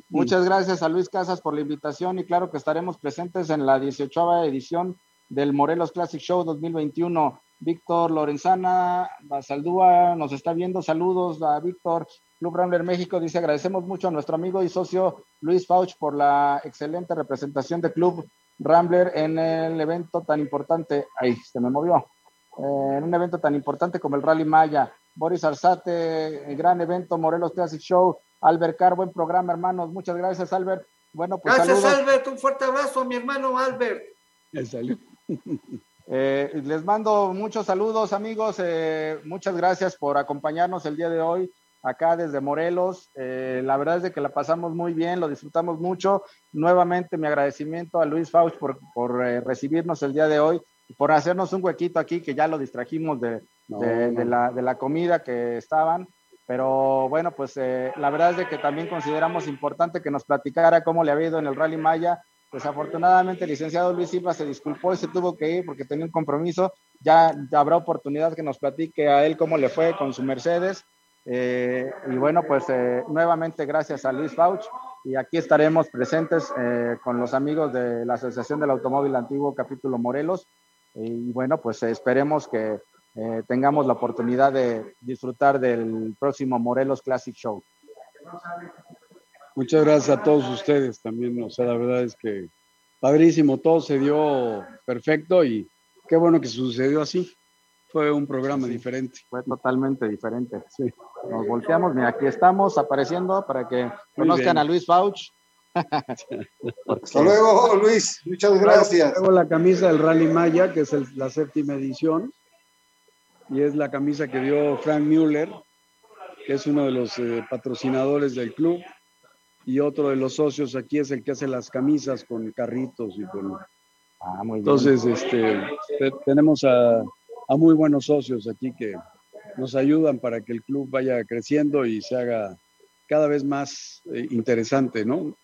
muchas gracias a Luis Casas por la invitación y claro que estaremos presentes en la 18 edición del Morelos Classic Show 2021. Víctor Lorenzana Basaldúa nos está viendo. Saludos a Víctor. Club Rambler México dice agradecemos mucho a nuestro amigo y socio Luis Fauch por la excelente representación de Club Rambler en el evento tan importante. Ahí se me movió. Eh, en un evento tan importante como el Rally Maya. Boris Arzate, el gran evento Morelos Classic Show. Albert Car, buen programa, hermanos. Muchas gracias, Albert. Bueno, pues gracias, saludos. Albert. Un fuerte abrazo a mi hermano Albert. Salud. Eh, les mando muchos saludos amigos, eh, muchas gracias por acompañarnos el día de hoy acá desde Morelos. Eh, la verdad es de que la pasamos muy bien, lo disfrutamos mucho. Nuevamente mi agradecimiento a Luis Faust por, por recibirnos el día de hoy, por hacernos un huequito aquí que ya lo distrajimos de, no, de, no. de, la, de la, comida que estaban. Pero bueno, pues la verdad es de que también consideramos importante que nos platicara cómo le ha ido en el Rally Maya Desafortunadamente, el licenciado Luis Silva se disculpó y se tuvo que ir porque tenía un compromiso. Ya, habrá oportunidad que nos platique a él cómo le fue con su Mercedes. Eh, y bueno, pues eh, nuevamente gracias a Luis Fauch y aquí estaremos presentes eh, con los amigos de la Asociación del Automóvil Antiguo Capítulo Morelos. Y bueno, pues esperemos que tengamos la oportunidad de disfrutar del próximo Morelos Classic Show. Muchas gracias a todos ustedes también. O sea, la verdad es que padrísimo, todo se dio perfecto y qué bueno que sucedió así. Fue un programa diferente. Fue totalmente diferente. Sí. Nos volteamos, mira, aquí estamos apareciendo para que conozcan a Luis Fauch. Hasta luego, Luis. Muchas gracias. Luego la camisa del Rally Maya, que es el, la séptima edición, y es la camisa que dio Frank Müller, que es uno de los eh, patrocinadores del club, y otro de los socios aquí es el que hace las camisas con carritos y con... Ah, muy bien. Entonces, este, te- tenemos a, a muy buenos socios aquí que nos ayudan para que el club vaya creciendo y se haga cada vez más eh, interesante, ¿no?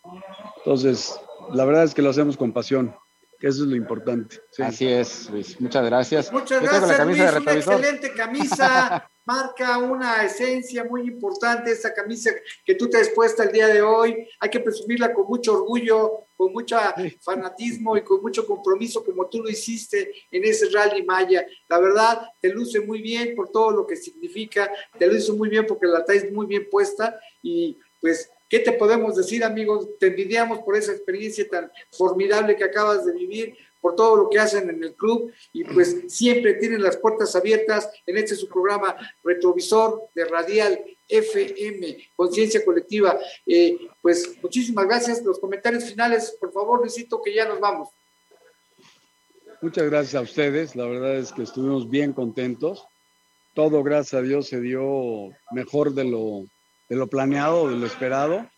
Entonces, la verdad es que lo hacemos con pasión, que eso es lo importante. sí. Así es, Luis. Muchas gracias. Muchas gracias, la camisa Luis. de Una excelente camisa. Marca una esencia muy importante esta camisa que tú te has puesto el día de hoy. Hay que presumirla con mucho orgullo, con mucho fanatismo y con mucho compromiso como tú lo hiciste en ese rally Maya. La verdad, te luce muy bien por todo lo que significa, te luce muy bien porque la traes muy bien puesta y pues, ¿qué te podemos decir, amigos? Te envidiamos por esa experiencia tan formidable que acabas de vivir por todo lo que hacen en el club y pues siempre tienen las puertas abiertas en este su programa Retrovisor de Radial FM, Conciencia Colectiva. Eh, pues muchísimas gracias. Los comentarios finales, por favor, Luisito, que ya nos vamos. Muchas gracias a ustedes. La verdad es que estuvimos bien contentos. Todo, gracias a Dios, se dio mejor de lo, de lo planeado, de lo esperado.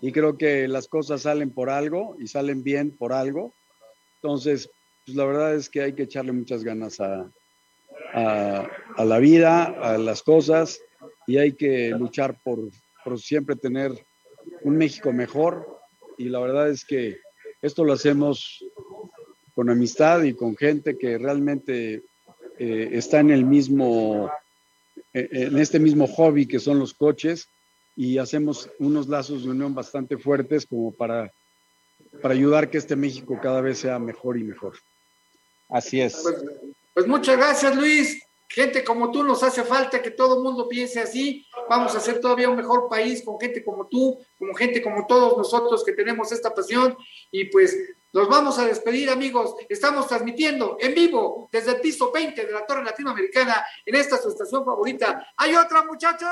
Y creo que las cosas salen por algo y salen bien por algo. Entonces, pues la verdad es que hay que echarle muchas ganas a, a, la vida, a las cosas, y hay que luchar por, por siempre tener un México mejor. Y la verdad es que esto lo hacemos con amistad y con gente que realmente eh, está en el mismo, eh, en este mismo hobby que son los coches y hacemos unos lazos de unión bastante fuertes como para, para ayudar que este México cada vez sea mejor y mejor. Así es. Pues, pues muchas gracias, Luis. Gente como tú nos hace falta que todo el mundo piense así. Vamos a hacer todavía un mejor país con gente como tú, como gente como todos nosotros que tenemos esta pasión. Y pues nos vamos a despedir, amigos. Estamos transmitiendo en vivo desde el piso 20 de la Torre Latinoamericana en esta su estación favorita. ¿Hay otra, muchachos?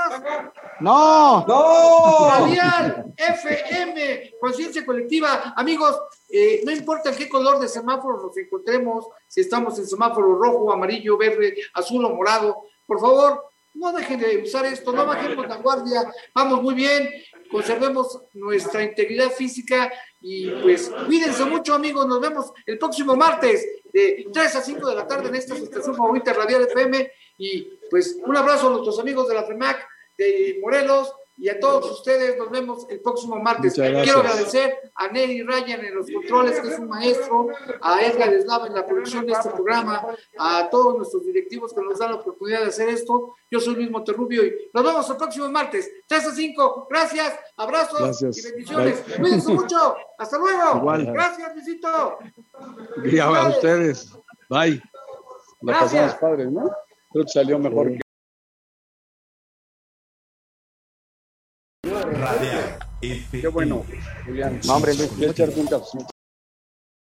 ¡No! ¡No! Radial FM, conciencia colectiva. Amigos, eh, no importa en qué color de semáforo nos encontremos, si estamos en semáforo rojo, amarillo, verde, azul o morado, por favor, no dejen de usar esto, no bajemos la guardia, vamos muy bien, conservemos nuestra integridad física y pues cuídense mucho amigos, nos vemos el próximo martes de 3 a 5 de la tarde en esta estación favorita Radial FM y pues un abrazo a nuestros amigos de la FEMAC de Morelos y a todos ustedes nos vemos el próximo martes. Quiero agradecer a Neri Ryan en los controles, que es un maestro, a Edgar Eslava en la producción de este programa, a todos nuestros directivos que nos dan la oportunidad de hacer esto. Yo soy Luis Monterrubio y nos vemos el próximo martes, 3 a 5. Gracias, abrazos Gracias. y bendiciones. Bye. Cuídense mucho. Hasta luego. Igual. Gracias, Luisito. Y a ustedes. Bye. La Gracias. pasamos padre, ¿no? Creo que salió mejor que... Radial. Qué bueno, Julián. No, hombre, Luis. Voy a echarte un cafecito.